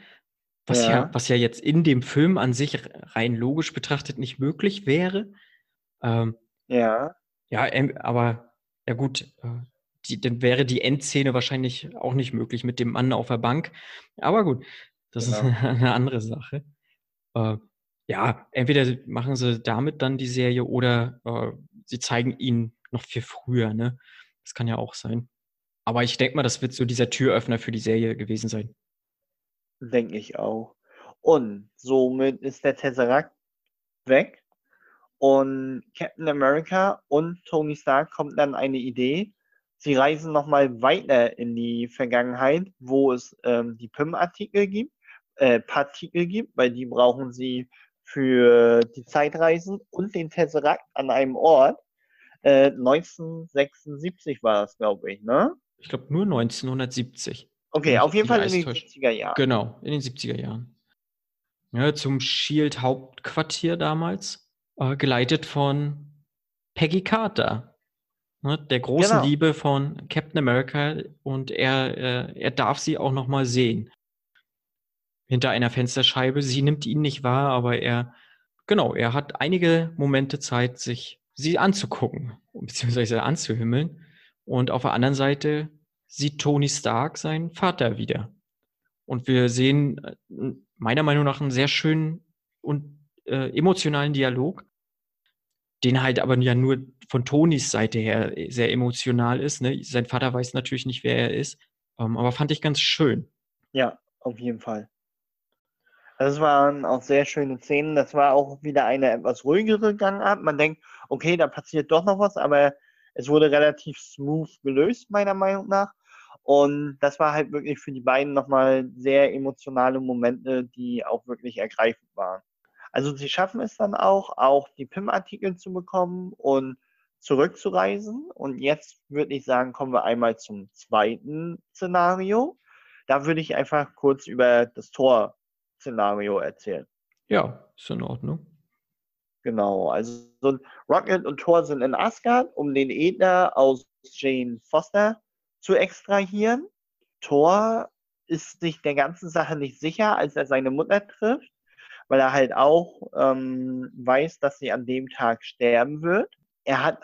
was ja. ja. was ja jetzt in dem Film an sich rein logisch betrachtet nicht möglich wäre. Ähm, ja. Ja, aber ja gut, äh, die, dann wäre die Endszene wahrscheinlich auch nicht möglich mit dem Mann auf der Bank. Aber gut, das genau. ist eine andere Sache. Äh, ja, entweder machen sie damit dann die Serie oder äh, sie zeigen ihn noch viel früher, ne? Das kann ja auch sein. Aber ich denke mal, das wird so dieser Türöffner für die Serie gewesen sein. Denke ich auch. Und somit ist der Tesseract weg. Und Captain America und Tony Stark kommt dann eine Idee, Sie reisen nochmal weiter in die Vergangenheit, wo es ähm, die PIM-Artikel gibt, äh, Partikel gibt, weil die brauchen sie für die Zeitreisen und den Tesseract an einem Ort. Äh, 1976 war das, glaube ich, ne? Ich glaube nur 1970. Okay, auf jeden Fall in den 70er Jahren. Genau, in den 70er Jahren. Ja, zum Shield-Hauptquartier damals, äh, geleitet von Peggy Carter. Ne, der großen genau. Liebe von Captain America und er, äh, er darf sie auch noch mal sehen. Hinter einer Fensterscheibe. Sie nimmt ihn nicht wahr, aber er, genau, er hat einige Momente Zeit, sich sie anzugucken, beziehungsweise anzuhimmeln. Und auf der anderen Seite sieht Tony Stark seinen Vater wieder. Und wir sehen äh, meiner Meinung nach einen sehr schönen und äh, emotionalen Dialog den halt aber ja nur von Tonis Seite her sehr emotional ist. Ne? Sein Vater weiß natürlich nicht, wer er ist, ähm, aber fand ich ganz schön. Ja, auf jeden Fall. Das waren auch sehr schöne Szenen. Das war auch wieder eine etwas ruhigere Gangart. Man denkt, okay, da passiert doch noch was, aber es wurde relativ smooth gelöst, meiner Meinung nach. Und das war halt wirklich für die beiden nochmal sehr emotionale Momente, die auch wirklich ergreifend waren. Also sie schaffen es dann auch, auch die PIM-Artikel zu bekommen und zurückzureisen. Und jetzt würde ich sagen, kommen wir einmal zum zweiten Szenario. Da würde ich einfach kurz über das Tor-Szenario erzählen. Ja, ist in Ordnung. Genau, also Rocket und Thor sind in Asgard, um den Äther aus Jane Foster zu extrahieren. Thor ist sich der ganzen Sache nicht sicher, als er seine Mutter trifft weil er halt auch ähm, weiß, dass sie an dem Tag sterben wird. Er hat,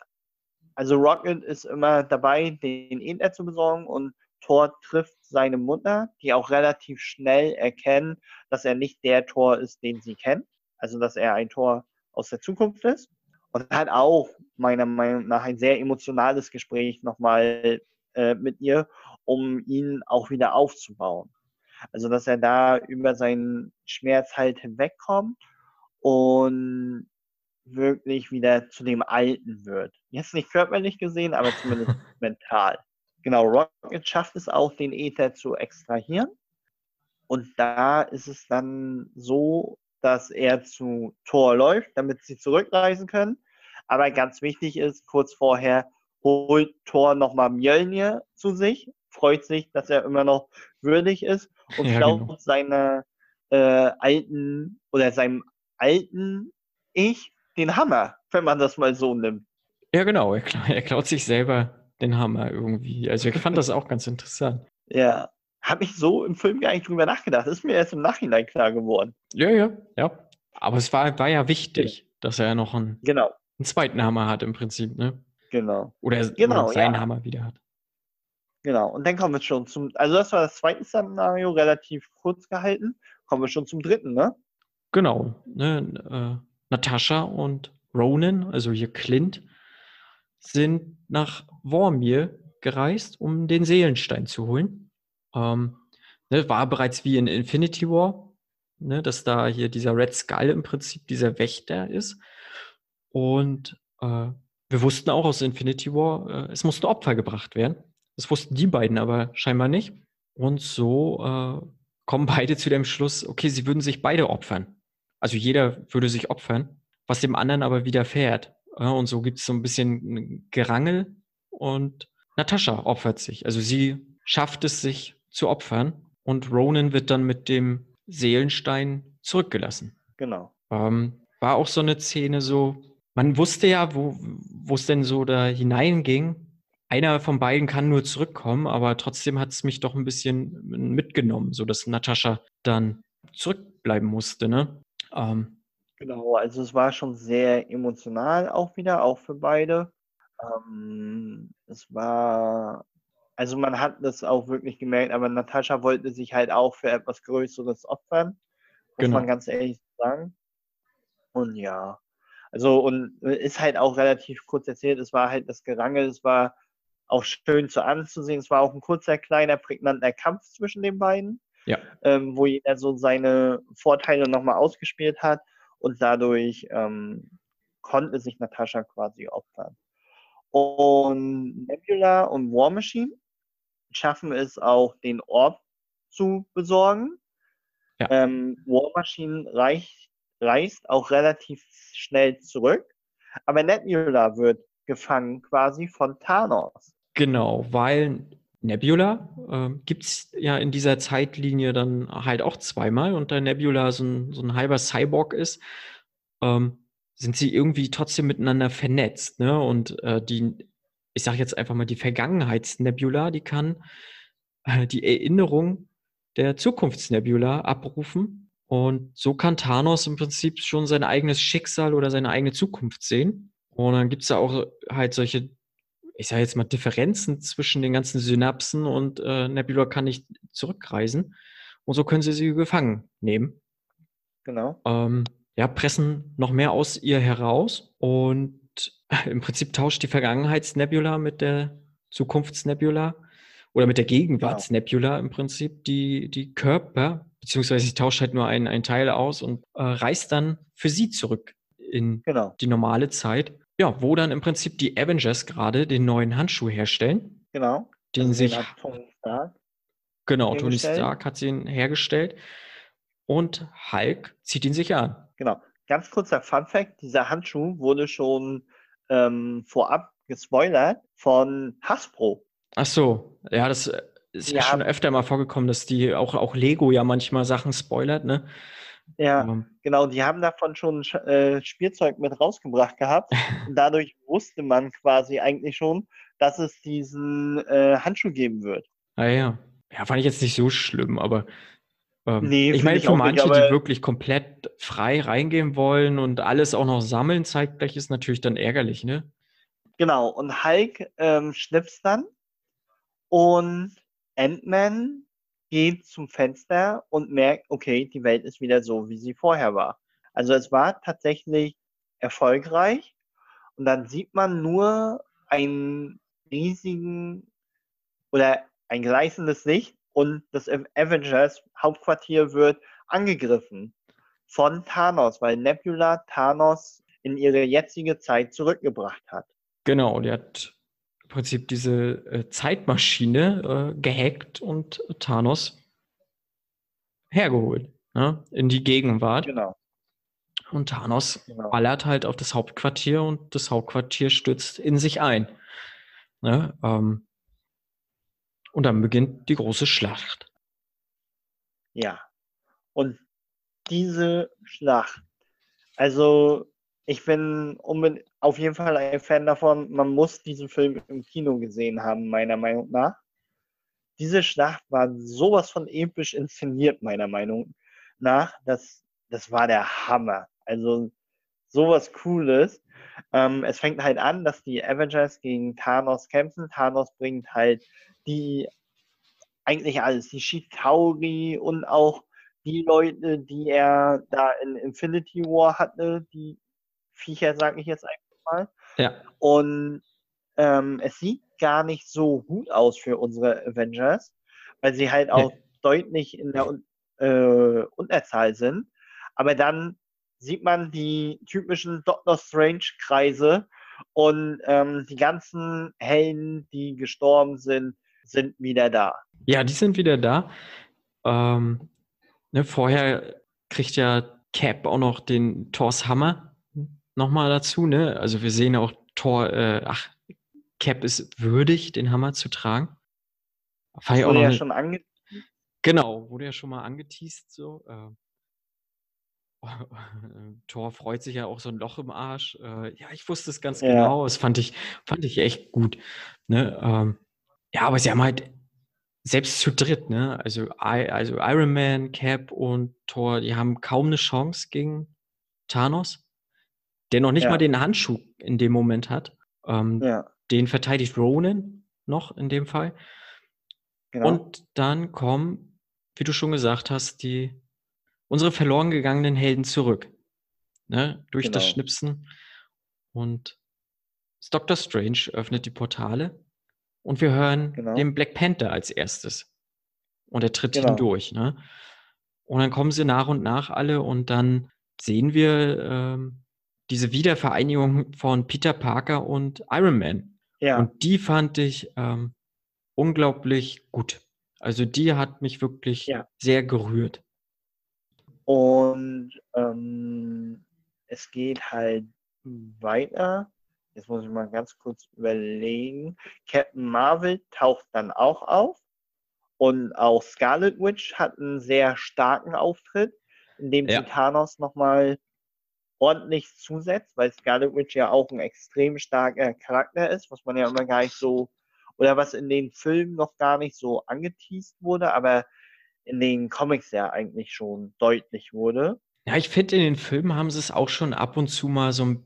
also Rocket ist immer dabei, den Äther zu besorgen und Thor trifft seine Mutter, die auch relativ schnell erkennt, dass er nicht der Tor ist, den sie kennt. Also, dass er ein Tor aus der Zukunft ist. Und hat auch meiner Meinung nach ein sehr emotionales Gespräch nochmal äh, mit ihr, um ihn auch wieder aufzubauen. Also, dass er da über seinen Schmerz halt hinwegkommt und wirklich wieder zu dem Alten wird. Jetzt nicht körperlich gesehen, aber zumindest mental. Genau, Rocket schafft es auch, den Äther zu extrahieren. Und da ist es dann so, dass er zu Thor läuft, damit sie zurückreisen können. Aber ganz wichtig ist, kurz vorher holt Thor nochmal Mjölnir zu sich, freut sich, dass er immer noch würdig ist und ja, klaut genau. seine äh, alten oder seinem alten Ich den Hammer, wenn man das mal so nimmt. Ja, genau. Er, er klaut sich selber den Hammer irgendwie. Also ich fand das auch ganz interessant. Ja. Habe ich so im Film gar nicht drüber nachgedacht. Ist mir erst im Nachhinein klar geworden. Ja, ja, ja. Aber es war, war ja wichtig, genau. dass er noch einen, genau. einen zweiten Hammer hat im Prinzip, ne? Genau. Oder, genau, oder seinen ja. Hammer wieder hat. Genau, und dann kommen wir schon zum, also das war das zweite Szenario, relativ kurz gehalten. Kommen wir schon zum dritten, ne? Genau. Ne, äh, Natascha und Ronan, also hier Clint, sind nach Vormir gereist, um den Seelenstein zu holen. Ähm, ne, war bereits wie in Infinity War, ne, dass da hier dieser Red Skull im Prinzip dieser Wächter ist. Und äh, wir wussten auch aus Infinity War, äh, es mussten Opfer gebracht werden. Das wussten die beiden aber scheinbar nicht. Und so äh, kommen beide zu dem Schluss, okay, sie würden sich beide opfern. Also jeder würde sich opfern, was dem anderen aber widerfährt. Ja, und so gibt es so ein bisschen Gerangel und Natascha opfert sich. Also sie schafft es, sich zu opfern und Ronan wird dann mit dem Seelenstein zurückgelassen. Genau. Ähm, war auch so eine Szene so, man wusste ja, wo es denn so da hineinging. Einer von beiden kann nur zurückkommen, aber trotzdem hat es mich doch ein bisschen mitgenommen, so dass Natascha dann zurückbleiben musste, ne? Ähm, genau, also es war schon sehr emotional auch wieder, auch für beide. Ähm, es war, also man hat das auch wirklich gemerkt, aber Natascha wollte sich halt auch für etwas Größeres opfern, muss genau. man ganz ehrlich sagen. Und ja, also und ist halt auch relativ kurz erzählt, es war halt das Gerangel, es war auch schön zu anzusehen, es war auch ein kurzer, kleiner, prägnanter Kampf zwischen den beiden ja. ähm, wo jeder so seine Vorteile nochmal ausgespielt hat und dadurch ähm, konnte sich Natascha quasi opfern. Und Nebula und War Machine schaffen es auch, den Orb zu besorgen. Ja. Ähm, War Machine reicht, reist auch relativ schnell zurück, aber Nebula wird gefangen quasi von Thanos. Genau, weil Nebula äh, gibt es ja in dieser Zeitlinie dann halt auch zweimal und da Nebula so ein, so ein halber Cyborg ist, ähm, sind sie irgendwie trotzdem miteinander vernetzt. Ne? Und äh, die, ich sage jetzt einfach mal, die Vergangenheitsnebula, die kann äh, die Erinnerung der Zukunftsnebula abrufen. Und so kann Thanos im Prinzip schon sein eigenes Schicksal oder seine eigene Zukunft sehen. Und dann gibt es da auch halt solche ich sage jetzt mal, Differenzen zwischen den ganzen Synapsen und äh, Nebula kann nicht zurückreisen. Und so können sie sie gefangen nehmen. Genau. Ähm, ja, pressen noch mehr aus ihr heraus und im Prinzip tauscht die Vergangenheitsnebula mit der Zukunftsnebula oder mit der Gegenwartsnebula genau. im Prinzip die, die Körper, beziehungsweise sie tauscht halt nur einen, einen Teil aus und äh, reist dann für sie zurück in genau. die normale Zeit. Ja, wo dann im Prinzip die Avengers gerade den neuen Handschuh herstellen. Genau. Den also sich. Tony Stark genau, Tony Stark hat ihn hergestellt. Und Hulk zieht ihn sich an. Genau. Ganz kurzer Fun Fact: Dieser Handschuh wurde schon ähm, vorab gespoilert von Hasbro. Ach so, ja, das äh, ist ja, ja schon öfter mal vorgekommen, dass die auch, auch Lego ja manchmal Sachen spoilert, ne? Ja, um, genau, die haben davon schon äh, Spielzeug mit rausgebracht gehabt. und dadurch wusste man quasi eigentlich schon, dass es diesen äh, Handschuh geben wird. Ah ja. Ja, fand ich jetzt nicht so schlimm, aber ähm, nee, ich meine, für manche, nicht, die wirklich komplett frei reingehen wollen und alles auch noch sammeln, zeigt gleich ist natürlich dann ärgerlich, ne? Genau, und Hulk ähm, schnipst dann und Ant-Man geht zum Fenster und merkt, okay, die Welt ist wieder so, wie sie vorher war. Also es war tatsächlich erfolgreich und dann sieht man nur einen riesigen oder ein gleißendes Licht und das Avengers Hauptquartier wird angegriffen von Thanos, weil Nebula Thanos in ihre jetzige Zeit zurückgebracht hat. Genau, die hat im Prinzip diese äh, Zeitmaschine äh, gehackt und Thanos hergeholt ne? in die Gegenwart. Genau. Und Thanos genau. ballert halt auf das Hauptquartier und das Hauptquartier stürzt in sich ein. Ne? Ähm, und dann beginnt die große Schlacht. Ja. Und diese Schlacht, also ich bin auf jeden Fall ein Fan davon, man muss diesen Film im Kino gesehen haben, meiner Meinung nach. Diese Schlacht war sowas von episch inszeniert, meiner Meinung nach. Das, das war der Hammer. Also sowas Cooles. Ähm, es fängt halt an, dass die Avengers gegen Thanos kämpfen. Thanos bringt halt die eigentlich alles, die Chitauri und auch die Leute, die er da in Infinity War hatte, die Viecher, sage ich jetzt einfach mal. Ja. Und ähm, es sieht gar nicht so gut aus für unsere Avengers, weil sie halt auch nee. deutlich in der äh, Unterzahl sind. Aber dann sieht man die typischen Doctor Strange-Kreise und ähm, die ganzen Helden, die gestorben sind, sind wieder da. Ja, die sind wieder da. Ähm, ne, vorher kriegt ja Cap auch noch den Thors Hammer nochmal dazu, ne? Also wir sehen auch Thor, äh, ach, Cap ist würdig, den Hammer zu tragen. Fand wurde ja schon angeteased. Genau, wurde ja schon mal angeteased, so. Äh, Thor freut sich ja auch so ein Loch im Arsch. Äh, ja, ich wusste es ganz ja. genau. Das fand ich, fand ich echt gut. Ne? Ähm, ja, aber sie haben halt selbst zu dritt, ne? Also, also Iron Man, Cap und Thor, die haben kaum eine Chance gegen Thanos der noch nicht ja. mal den Handschuh in dem Moment hat. Ähm, ja. Den verteidigt Ronan noch in dem Fall. Genau. Und dann kommen, wie du schon gesagt hast, die unsere verloren gegangenen Helden zurück. Ne? Durch genau. das Schnipsen. Und Doctor Strange öffnet die Portale und wir hören genau. den Black Panther als erstes. Und er tritt genau. hindurch. Ne? Und dann kommen sie nach und nach alle und dann sehen wir ähm, diese Wiedervereinigung von Peter Parker und Iron Man. Ja. Und die fand ich ähm, unglaublich gut. Also die hat mich wirklich ja. sehr gerührt. Und ähm, es geht halt weiter. Jetzt muss ich mal ganz kurz überlegen. Captain Marvel taucht dann auch auf. Und auch Scarlet Witch hat einen sehr starken Auftritt, in dem ja. Thanos nochmal ordentlich zusetzt, weil Scarlet Witch ja auch ein extrem starker Charakter ist, was man ja immer gar nicht so, oder was in den Filmen noch gar nicht so angeteased wurde, aber in den Comics ja eigentlich schon deutlich wurde. Ja, ich finde, in den Filmen haben sie es auch schon ab und zu mal so ein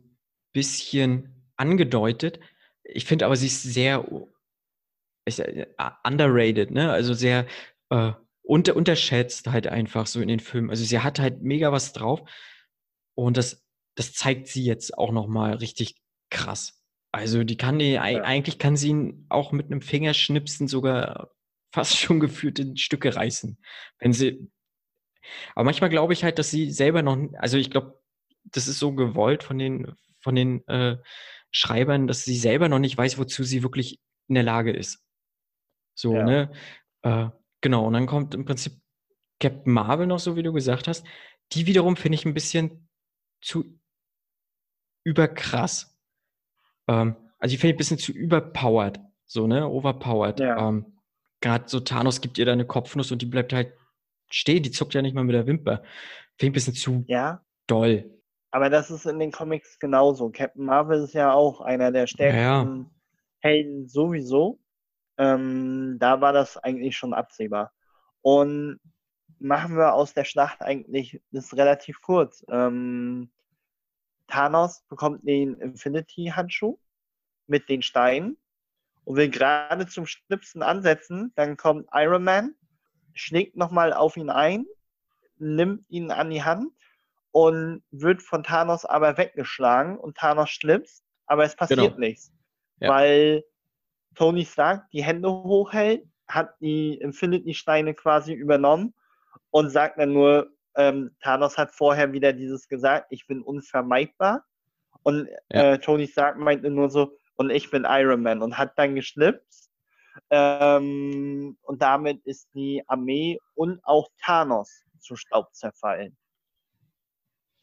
bisschen angedeutet. Ich finde aber, sie ist sehr ist, äh, underrated, ne? Also sehr äh, unter, unterschätzt halt einfach so in den Filmen. Also sie hat halt mega was drauf. Und das, das zeigt sie jetzt auch nochmal richtig krass. Also die kann die, ja. eigentlich kann sie ihn auch mit einem Fingerschnipsen sogar fast schon gefühlt in Stücke reißen. Wenn sie. Aber manchmal glaube ich halt, dass sie selber noch, also ich glaube, das ist so gewollt von den, von den äh, Schreibern, dass sie selber noch nicht weiß, wozu sie wirklich in der Lage ist. So, ja. ne? Äh, genau, und dann kommt im Prinzip Captain Marvel noch, so wie du gesagt hast. Die wiederum finde ich ein bisschen zu überkrass. Ähm, also ich finde ein bisschen zu überpowered, so, ne? Overpowered. Ja. Ähm, Gerade so Thanos gibt ihr da eine Kopfnuss und die bleibt halt stehen, die zuckt ja nicht mal mit der Wimper. Finde ich ein bisschen zu ja. doll. Aber das ist in den Comics genauso. Captain Marvel ist ja auch einer der stärksten ja. Helden sowieso. Ähm, da war das eigentlich schon absehbar. Und machen wir aus der Schlacht eigentlich, das ist relativ kurz. Ähm, Thanos bekommt den Infinity-Handschuh mit den Steinen und will gerade zum Schnipsen ansetzen. Dann kommt Iron Man, schlägt nochmal auf ihn ein, nimmt ihn an die Hand und wird von Thanos aber weggeschlagen und Thanos schnipst, aber es passiert genau. nichts. Ja. Weil Tony Stark die Hände hochhält, hat die Infinity-Steine quasi übernommen und sagt dann nur, ähm, Thanos hat vorher wieder dieses gesagt, ich bin unvermeidbar. Und ja. äh, Tony Stark meinte nur so, und ich bin Iron Man und hat dann geschnipst. Ähm, und damit ist die Armee und auch Thanos zu Staub zerfallen.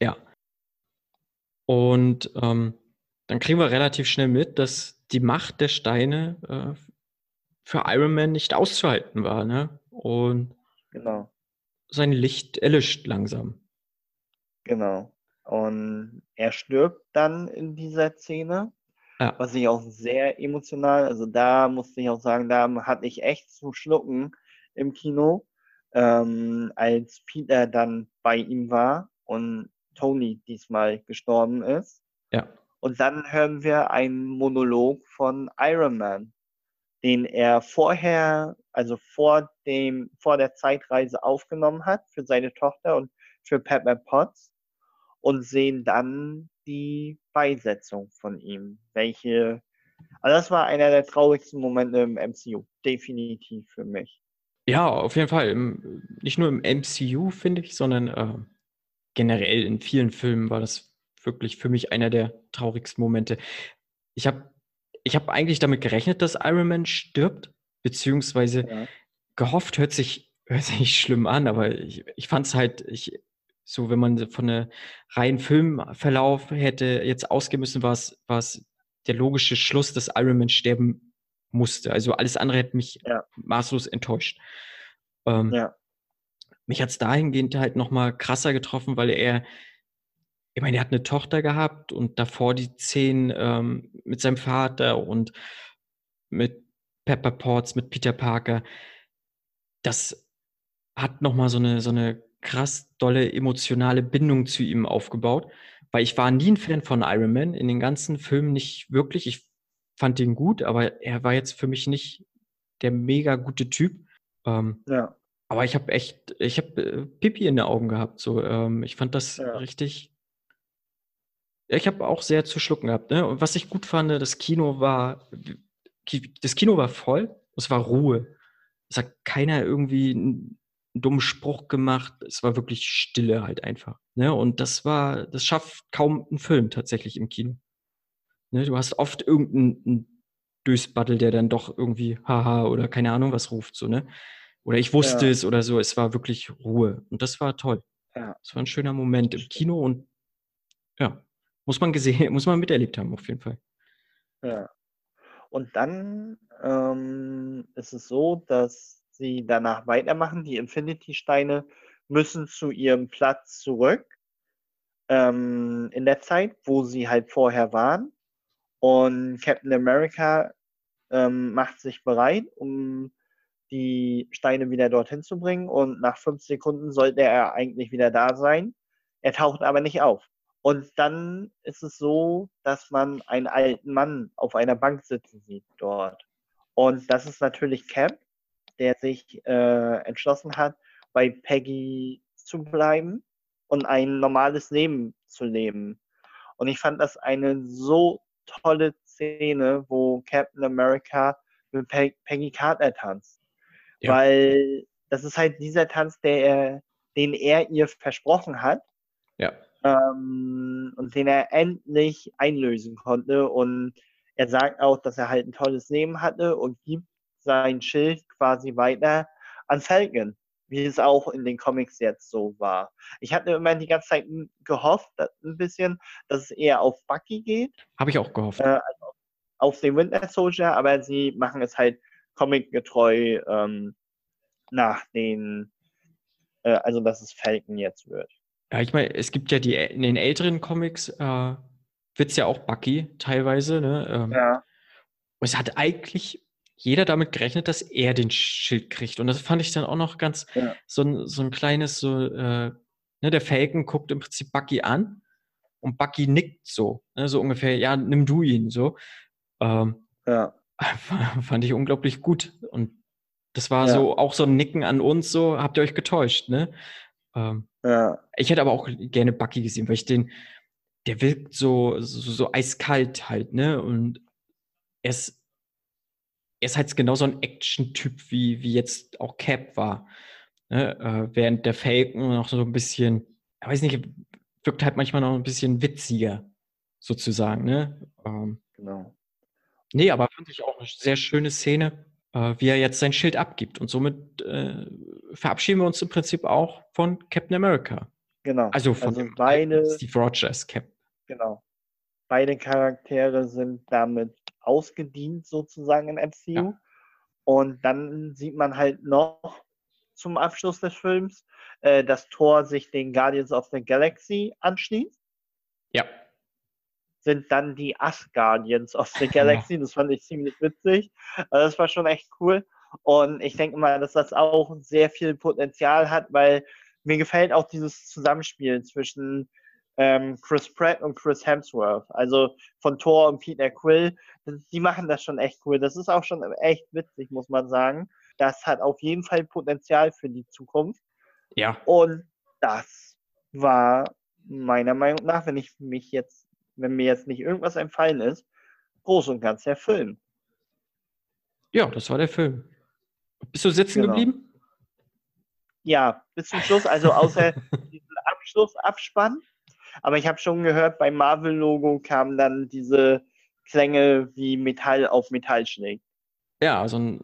Ja. Und ähm, dann kriegen wir relativ schnell mit, dass die Macht der Steine äh, für Iron Man nicht auszuhalten war, ne? Und genau. Sein Licht erlischt langsam. Genau. Und er stirbt dann in dieser Szene, ja. was ich auch sehr emotional, also da musste ich auch sagen, da hatte ich echt zu schlucken im Kino, ähm, als Peter dann bei ihm war und Tony diesmal gestorben ist. Ja. Und dann hören wir einen Monolog von Iron Man, den er vorher, also vor dem, vor der Zeitreise aufgenommen hat für seine Tochter und für Pepper Potts und sehen dann die Beisetzung von ihm. Welche, also das war einer der traurigsten Momente im MCU, definitiv für mich. Ja, auf jeden Fall. Nicht nur im MCU, finde ich, sondern äh, generell in vielen Filmen war das wirklich für mich einer der traurigsten Momente. Ich habe ich hab eigentlich damit gerechnet, dass Iron Man stirbt, beziehungsweise ja. gehofft, hört sich, hört sich schlimm an, aber ich, ich fand es halt, ich, so wenn man von einem reinen Filmverlauf hätte jetzt ausgehen müssen, war es der logische Schluss, dass Iron Man sterben musste. Also alles andere hätte mich ja. maßlos enttäuscht. Ähm, ja. Mich hat es dahingehend halt nochmal krasser getroffen, weil er ich meine, er hat eine Tochter gehabt und davor die zehn ähm, mit seinem Vater und mit Pepper Potts, mit Peter Parker. Das hat nochmal so eine, so eine krass dolle emotionale Bindung zu ihm aufgebaut, weil ich war nie ein Fan von Iron Man in den ganzen Filmen nicht wirklich. Ich fand ihn gut, aber er war jetzt für mich nicht der mega gute Typ. Ähm, ja. Aber ich habe echt, ich habe äh, Pipi in den Augen gehabt. So, ähm, ich fand das ja. richtig ich habe auch sehr zu schlucken gehabt. Ne? Und was ich gut fand, das Kino war, das Kino war voll, es war Ruhe. Es hat keiner irgendwie einen dummen Spruch gemacht. Es war wirklich Stille halt einfach. Ne? Und das war, das schafft kaum ein Film tatsächlich im Kino. Ne? Du hast oft irgendeinen Dösbattel, der dann doch irgendwie haha oder keine Ahnung was ruft, so, ne? Oder ich wusste ja. es oder so. Es war wirklich Ruhe. Und das war toll. Ja. Es war ein schöner Moment im Kino und ja, muss man gesehen, muss man miterlebt haben, auf jeden Fall. Ja. Und dann ähm, ist es so, dass sie danach weitermachen. Die Infinity-Steine müssen zu ihrem Platz zurück. Ähm, in der Zeit, wo sie halt vorher waren. Und Captain America ähm, macht sich bereit, um die Steine wieder dorthin zu bringen. Und nach fünf Sekunden sollte er eigentlich wieder da sein. Er taucht aber nicht auf. Und dann ist es so, dass man einen alten Mann auf einer Bank sitzen sieht dort. Und das ist natürlich Cap, der sich äh, entschlossen hat, bei Peggy zu bleiben und ein normales Leben zu leben. Und ich fand das eine so tolle Szene, wo Captain America mit Pe Peggy Carter tanzt. Ja. Weil das ist halt dieser Tanz, der er, den er ihr versprochen hat. Ja ähm, und den er endlich einlösen konnte. Und er sagt auch, dass er halt ein tolles Leben hatte und gibt sein Schild quasi weiter an Falcon, wie es auch in den Comics jetzt so war. Ich hatte immer die ganze Zeit gehofft, ein bisschen, dass es eher auf Bucky geht. Habe ich auch gehofft. Äh, also auf den Winter Soldier, aber sie machen es halt comicgetreu ähm, nach den, äh, also dass es Falcon jetzt wird. Ja, ich meine, es gibt ja die in den älteren Comics äh, wird es ja auch Bucky teilweise, ne? Ähm, ja. Und es hat eigentlich jeder damit gerechnet, dass er den Schild kriegt. Und das fand ich dann auch noch ganz ja. so, ein, so ein kleines, so, äh, ne, der Falcon guckt im Prinzip Bucky an und Bucky nickt so, ne, so ungefähr, ja, nimm du ihn, so. Ähm, ja. fand ich unglaublich gut. Und das war Ja. so auch so ein Nicken an uns, so habt ihr euch getäuscht, ne? Ähm, Ja, ich hätte aber auch gerne Bucky gesehen, weil ich den, der wirkt so, so, so eiskalt halt, ne? Und er ist, er ist halt genau so ein Action-Typ, wie, wie jetzt auch Cap war. Ne? Äh, während der Falcon noch so ein bisschen, ich weiß nicht, wirkt halt manchmal noch ein bisschen witziger, sozusagen, ne? Ähm, genau. Nee, aber fand ich auch eine sehr schöne Szene, äh, wie er jetzt sein Schild abgibt. Und somit äh, verabschieden wir uns im Prinzip auch von Captain America. Genau. Also von Also beide- Steve Rogers Cap. Genau. Beide Charaktere sind damit ausgedient sozusagen im MCU. Ja. Und dann sieht man halt noch zum Abschluss des Films, äh, dass Thor sich den Guardians of the Galaxy anschließt. Ja. Sind dann die Asgardians of the Galaxy. Das fand ich ziemlich witzig. Also das war schon echt cool. Und ich denke mal, dass das auch sehr viel Potenzial hat, weil mir gefällt auch dieses Zusammenspiel zwischen ähm, Chris Pratt und Chris Hemsworth. Also von Thor und Peter Quill. Die machen das schon echt cool. Das ist auch schon echt witzig, muss man sagen. Das hat auf jeden Fall Potenzial für die Zukunft. Ja. Und das war meiner Meinung nach, wenn ich mich jetzt, wenn mir jetzt nicht irgendwas entfallen ist, groß und ganz der Film. Ja, das war der Film. Bist du sitzen Genau. geblieben? Ja, bis zum Schluss, also außer diesen Abschlussabspann. Aber ich habe schon gehört, beim Marvel-Logo kamen dann diese Klänge wie Metall auf Metall schlägt. Ja, so ein,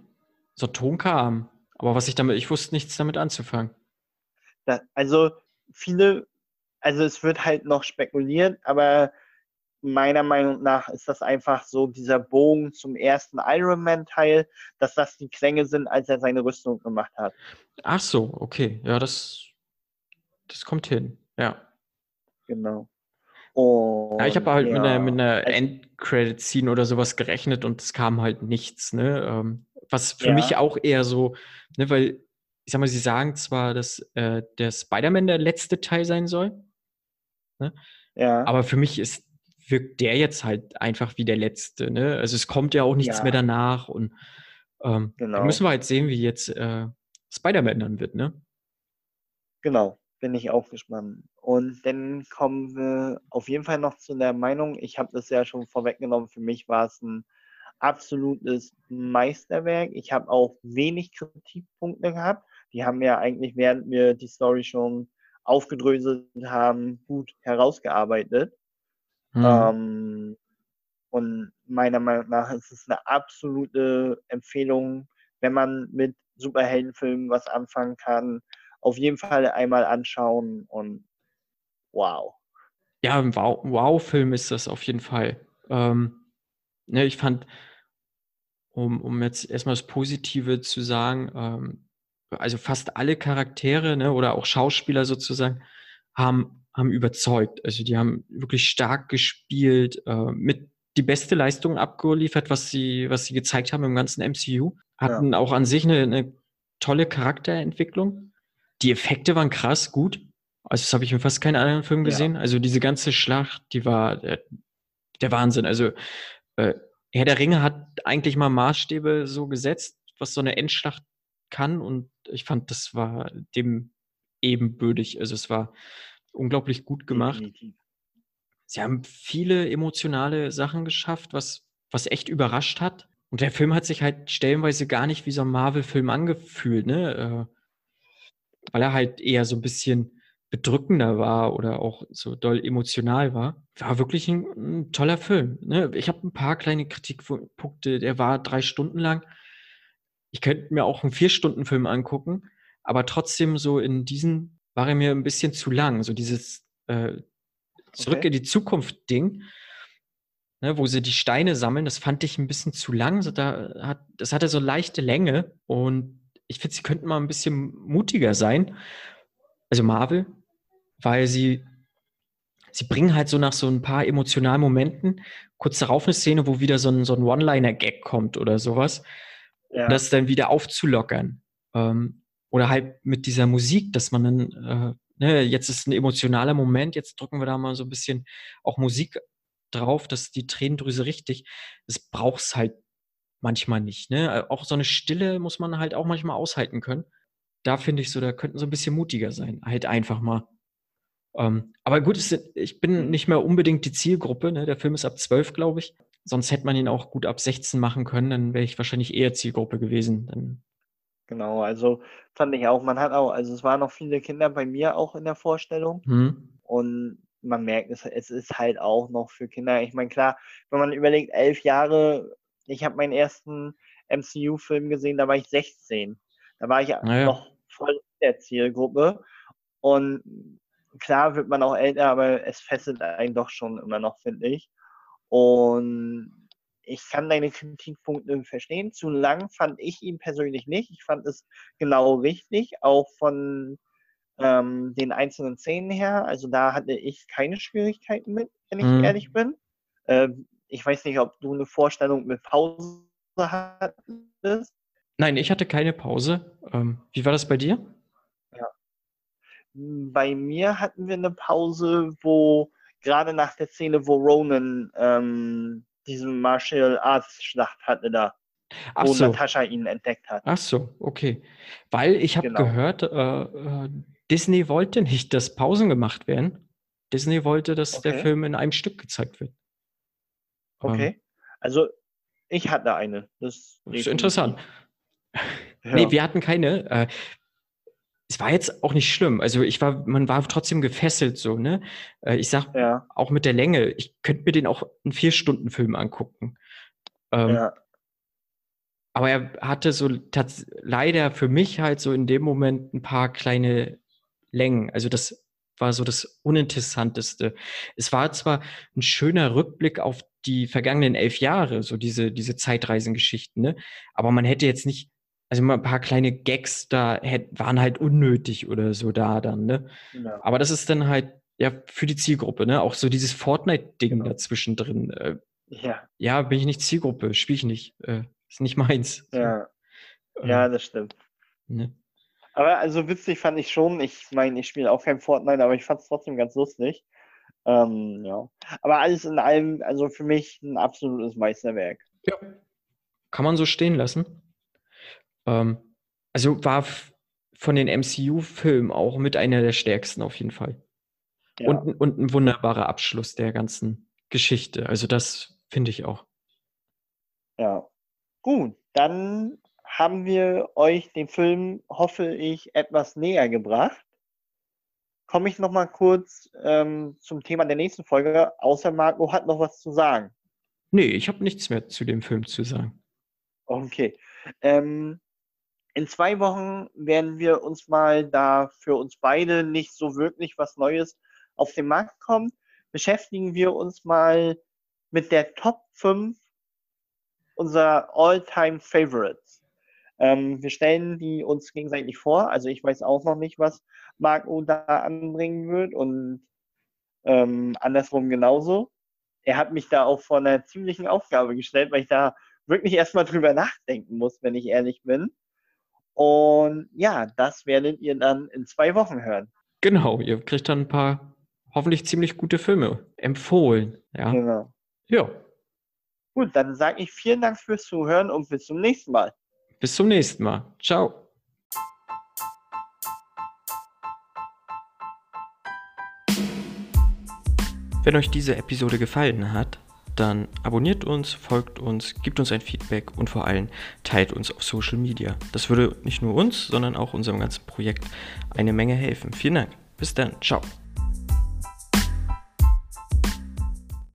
so ein Ton kam. Aber was ich damit, ich wusste nichts damit anzufangen. Da, also viele, also es wird halt noch spekuliert, aber meiner Meinung nach ist das einfach so dieser Bogen zum ersten Iron Man-Teil, dass das die Klänge sind, als er seine Rüstung gemacht hat. Ach so, okay. Ja, das, das kommt hin. Ja. Genau. Und, Ja, ich habe halt mit einer, ja, mit einer also- Endcredit-Scene oder sowas gerechnet und es kam halt nichts, ne? Ähm, was für Ja. mich auch eher so, ne, weil, ich sag mal, sie sagen zwar, dass äh, der Spider-Man der letzte Teil sein soll, ja, aber für mich ist, wirkt der jetzt halt einfach wie der letzte, ne? Also es kommt ja auch nichts Ja. mehr danach und ähm, Genau. müssen wir halt sehen, wie jetzt äh, Spider-Man dann wird, ne? Genau, bin ich auch gespannt. Und dann kommen wir auf jeden Fall noch zu der Meinung, ich habe das ja schon vorweggenommen, für mich war es ein absolutes Meisterwerk. Ich habe auch wenig Kritikpunkte gehabt. Die haben ja eigentlich, während wir die Story schon aufgedröselt haben, gut herausgearbeitet. Hm. Ähm, und meiner Meinung nach ist es eine absolute Empfehlung, wenn man mit Superheldenfilmen was anfangen kann. Auf jeden Fall einmal anschauen und wow. Ja, ein Wow- Wow-Film ist das auf jeden Fall. Ähm, ne, ich fand, um, um jetzt erstmal das Positive zu sagen, ähm, also fast alle Charaktere ne, oder auch Schauspieler sozusagen haben, haben überzeugt. Also die haben wirklich stark gespielt, äh, mit die beste Leistung abgeliefert, was sie, was sie gezeigt haben im ganzen MCU. Hatten auch an sich eine, eine tolle Charakterentwicklung. Die Effekte waren krass gut. Also das habe ich in fast keinen anderen Film Ja. gesehen. Also diese ganze Schlacht, die war der, der Wahnsinn. Also äh, Herr der Ringe hat eigentlich mal Maßstäbe so gesetzt, was so eine Endschlacht kann. Und ich fand, das war dem ebenbürtig. Also es war unglaublich gut gemacht. Definitiv. Sie haben viele emotionale Sachen geschafft, was, was echt überrascht hat. Und der Film hat sich halt stellenweise gar nicht wie so ein Marvel-Film angefühlt, ne? Äh, weil er halt eher so ein bisschen bedrückender war oder auch so doll emotional war. War wirklich ein, ein toller Film. Ne? Ich habe ein paar kleine Kritikpunkte. Der war drei Stunden lang. Ich könnte mir auch einen Vier-Stunden-Film angucken, aber trotzdem so in diesen war er mir ein bisschen zu lang. So dieses äh, Zurück Okay. in die Zukunft-Ding, ne, wo sie die Steine sammeln, das fand ich ein bisschen zu lang. So, da hat, das hatte so leichte Länge und ich finde, sie könnten mal ein bisschen mutiger sein. Also Marvel, weil sie, sie bringen halt so nach so ein paar emotionalen Momenten kurz darauf eine Szene, wo wieder so ein, so ein One-Liner-Gag kommt oder sowas Ja, um das dann wieder aufzulockern. Ähm, oder halt mit dieser Musik, dass man dann, äh, ne, jetzt ist ein emotionaler Moment, jetzt drücken wir da mal so ein bisschen auch Musik drauf, dass die Tränendrüse richtig, das brauchst halt manchmal nicht, ne? Auch so eine Stille muss man halt auch manchmal aushalten können. Da finde ich so, da könnten so ein bisschen mutiger sein, halt einfach mal. Ähm, aber gut, es ich bin nicht mehr unbedingt die Zielgruppe, ne? Der Film ist ab 12, glaube ich. Sonst hätte man ihn auch gut ab 16 machen können, dann wäre ich wahrscheinlich eher Zielgruppe gewesen. Dann Genau, also fand ich auch. Man hat auch also es waren noch viele Kinder bei mir auch in der Vorstellung Mhm. und man merkt, es es ist halt auch noch für Kinder ich meine, klar, wenn man überlegt, 11 Jahre ich habe meinen ersten MCU-Film gesehen, da war ich 16. Da war ich Na ja. noch voll in der Zielgruppe und klar wird man auch älter, aber es fesselt einen doch schon immer noch, finde ich. Und ich kann deine Kritikpunkte verstehen. Zu lang fand ich ihn persönlich nicht. Ich fand es genau richtig, auch von ähm, den einzelnen Szenen her. Also da hatte ich keine Schwierigkeiten mit, wenn ich Mhm. ehrlich bin. Ähm, ich weiß nicht, ob du eine Vorstellung mit Pause hattest. Nein, ich hatte keine Pause. Ähm, wie war das bei dir? Ja. Bei mir hatten wir 'ne Pause, wo grade nach der Szene, wo Ronan, ähm, diesen Martial Arts Schlacht hatte da, Ach wo so. Natascha ihn entdeckt hat. Ach so, okay. Weil ich habe Genau. gehört, äh, äh, Disney wollte nicht, dass Pausen gemacht werden. Disney wollte, dass der Okay. Film in einem Stück gezeigt wird. Ähm, Okay. Also, ich hatte eine. Das ist definitiv. interessant. Ja. Ne, wir hatten keine. Äh, es war jetzt auch nicht schlimm. Also, ich war man war trotzdem gefesselt so, ne? Äh, ich sage Ja. auch mit der Länge, ich könnte mir den auch 'n 4-Stunden-Film angucken. Ähm Ja. aber er hatte so leider für mich halt so in dem Moment 'n paar kleine Längen. Also, das war so das Uninteressanteste. Es war zwar 'n schöner Rückblick auf die vergangenen 11 Jahre, so diese diese Zeitreisengeschichten, ne? Aber man hätte jetzt nicht also, mal 'n paar kleine Gags da hätt waren halt unnötig oder so da dann, ne? Ja. Aber das ist dann halt, ja, für die Zielgruppe, ne? Auch so dieses Fortnite-Ding Genau. da zwischendrin. Äh, Ja. ja, bin ich nicht Zielgruppe, spiele ich nicht. Äh, ist nicht meins, so. Ja. Ähm, Ja, das stimmt. ne? Aber also witzig fand ich schon. Ich meine, ich spiele auch kein Fortnite, aber ich fand's trotzdem ganz lustig. Ähm, ja. Aber alles in allem, also für mich 'n absolutes Meisterwerk. Ja. Kann man so stehen lassen. Ähm, also, war von den MCU-Filmen auch mit einer der stärksten auf jeden Fall. Ja. Und und 'n wunderbarer Abschluss der ganzen Geschichte. Also, das finde ich auch. Ja. Gut, dann haben wir euch den Film, hoffe ich, etwas näher gebracht. Komme ich noch mal kurz, ähm, zum Thema der nächsten Folge, außer Marco hat noch was zu sagen. Ne, ich habe nichts mehr zu dem Film zu sagen. Okay. Ähm, in 2 Wochen werden wir uns mal, da für uns beide nicht so wirklich was Neues auf den Markt kommt, beschäftigen wir uns mal mit der Top 5 unserer All-Time Favorites. Ähm, wir stellen die uns gegenseitig vor. Also, ich weiß auch noch nicht, was Marco da anbringen wird und, ähm, andersrum genauso. Er hat mich da auch vor 'ner ziemlichen Aufgabe gestellt, weil ich da wirklich erst mal drüber nachdenken muss, wenn ich ehrlich bin. Und ja, das werdet ihr dann in 2 Wochen hören. Genau, ihr kriegt dann 'n paar hoffentlich ziemlich gute Filme empfohlen, ja. Genau. Ja. Gut, dann sage ich vielen Dank fürs Zuhören und bis zum nächsten Mal. Bis zum nächsten Mal. Tschau. Wenn euch diese Episode gefallen hat, dann abonniert uns, folgt uns, gebt uns ein Feedback und vor allem teilt uns auf Social Media. Das würde nicht nur uns, sondern auch unserem ganzen Projekt eine Menge helfen. Vielen Dank. Bis dann. Tschau.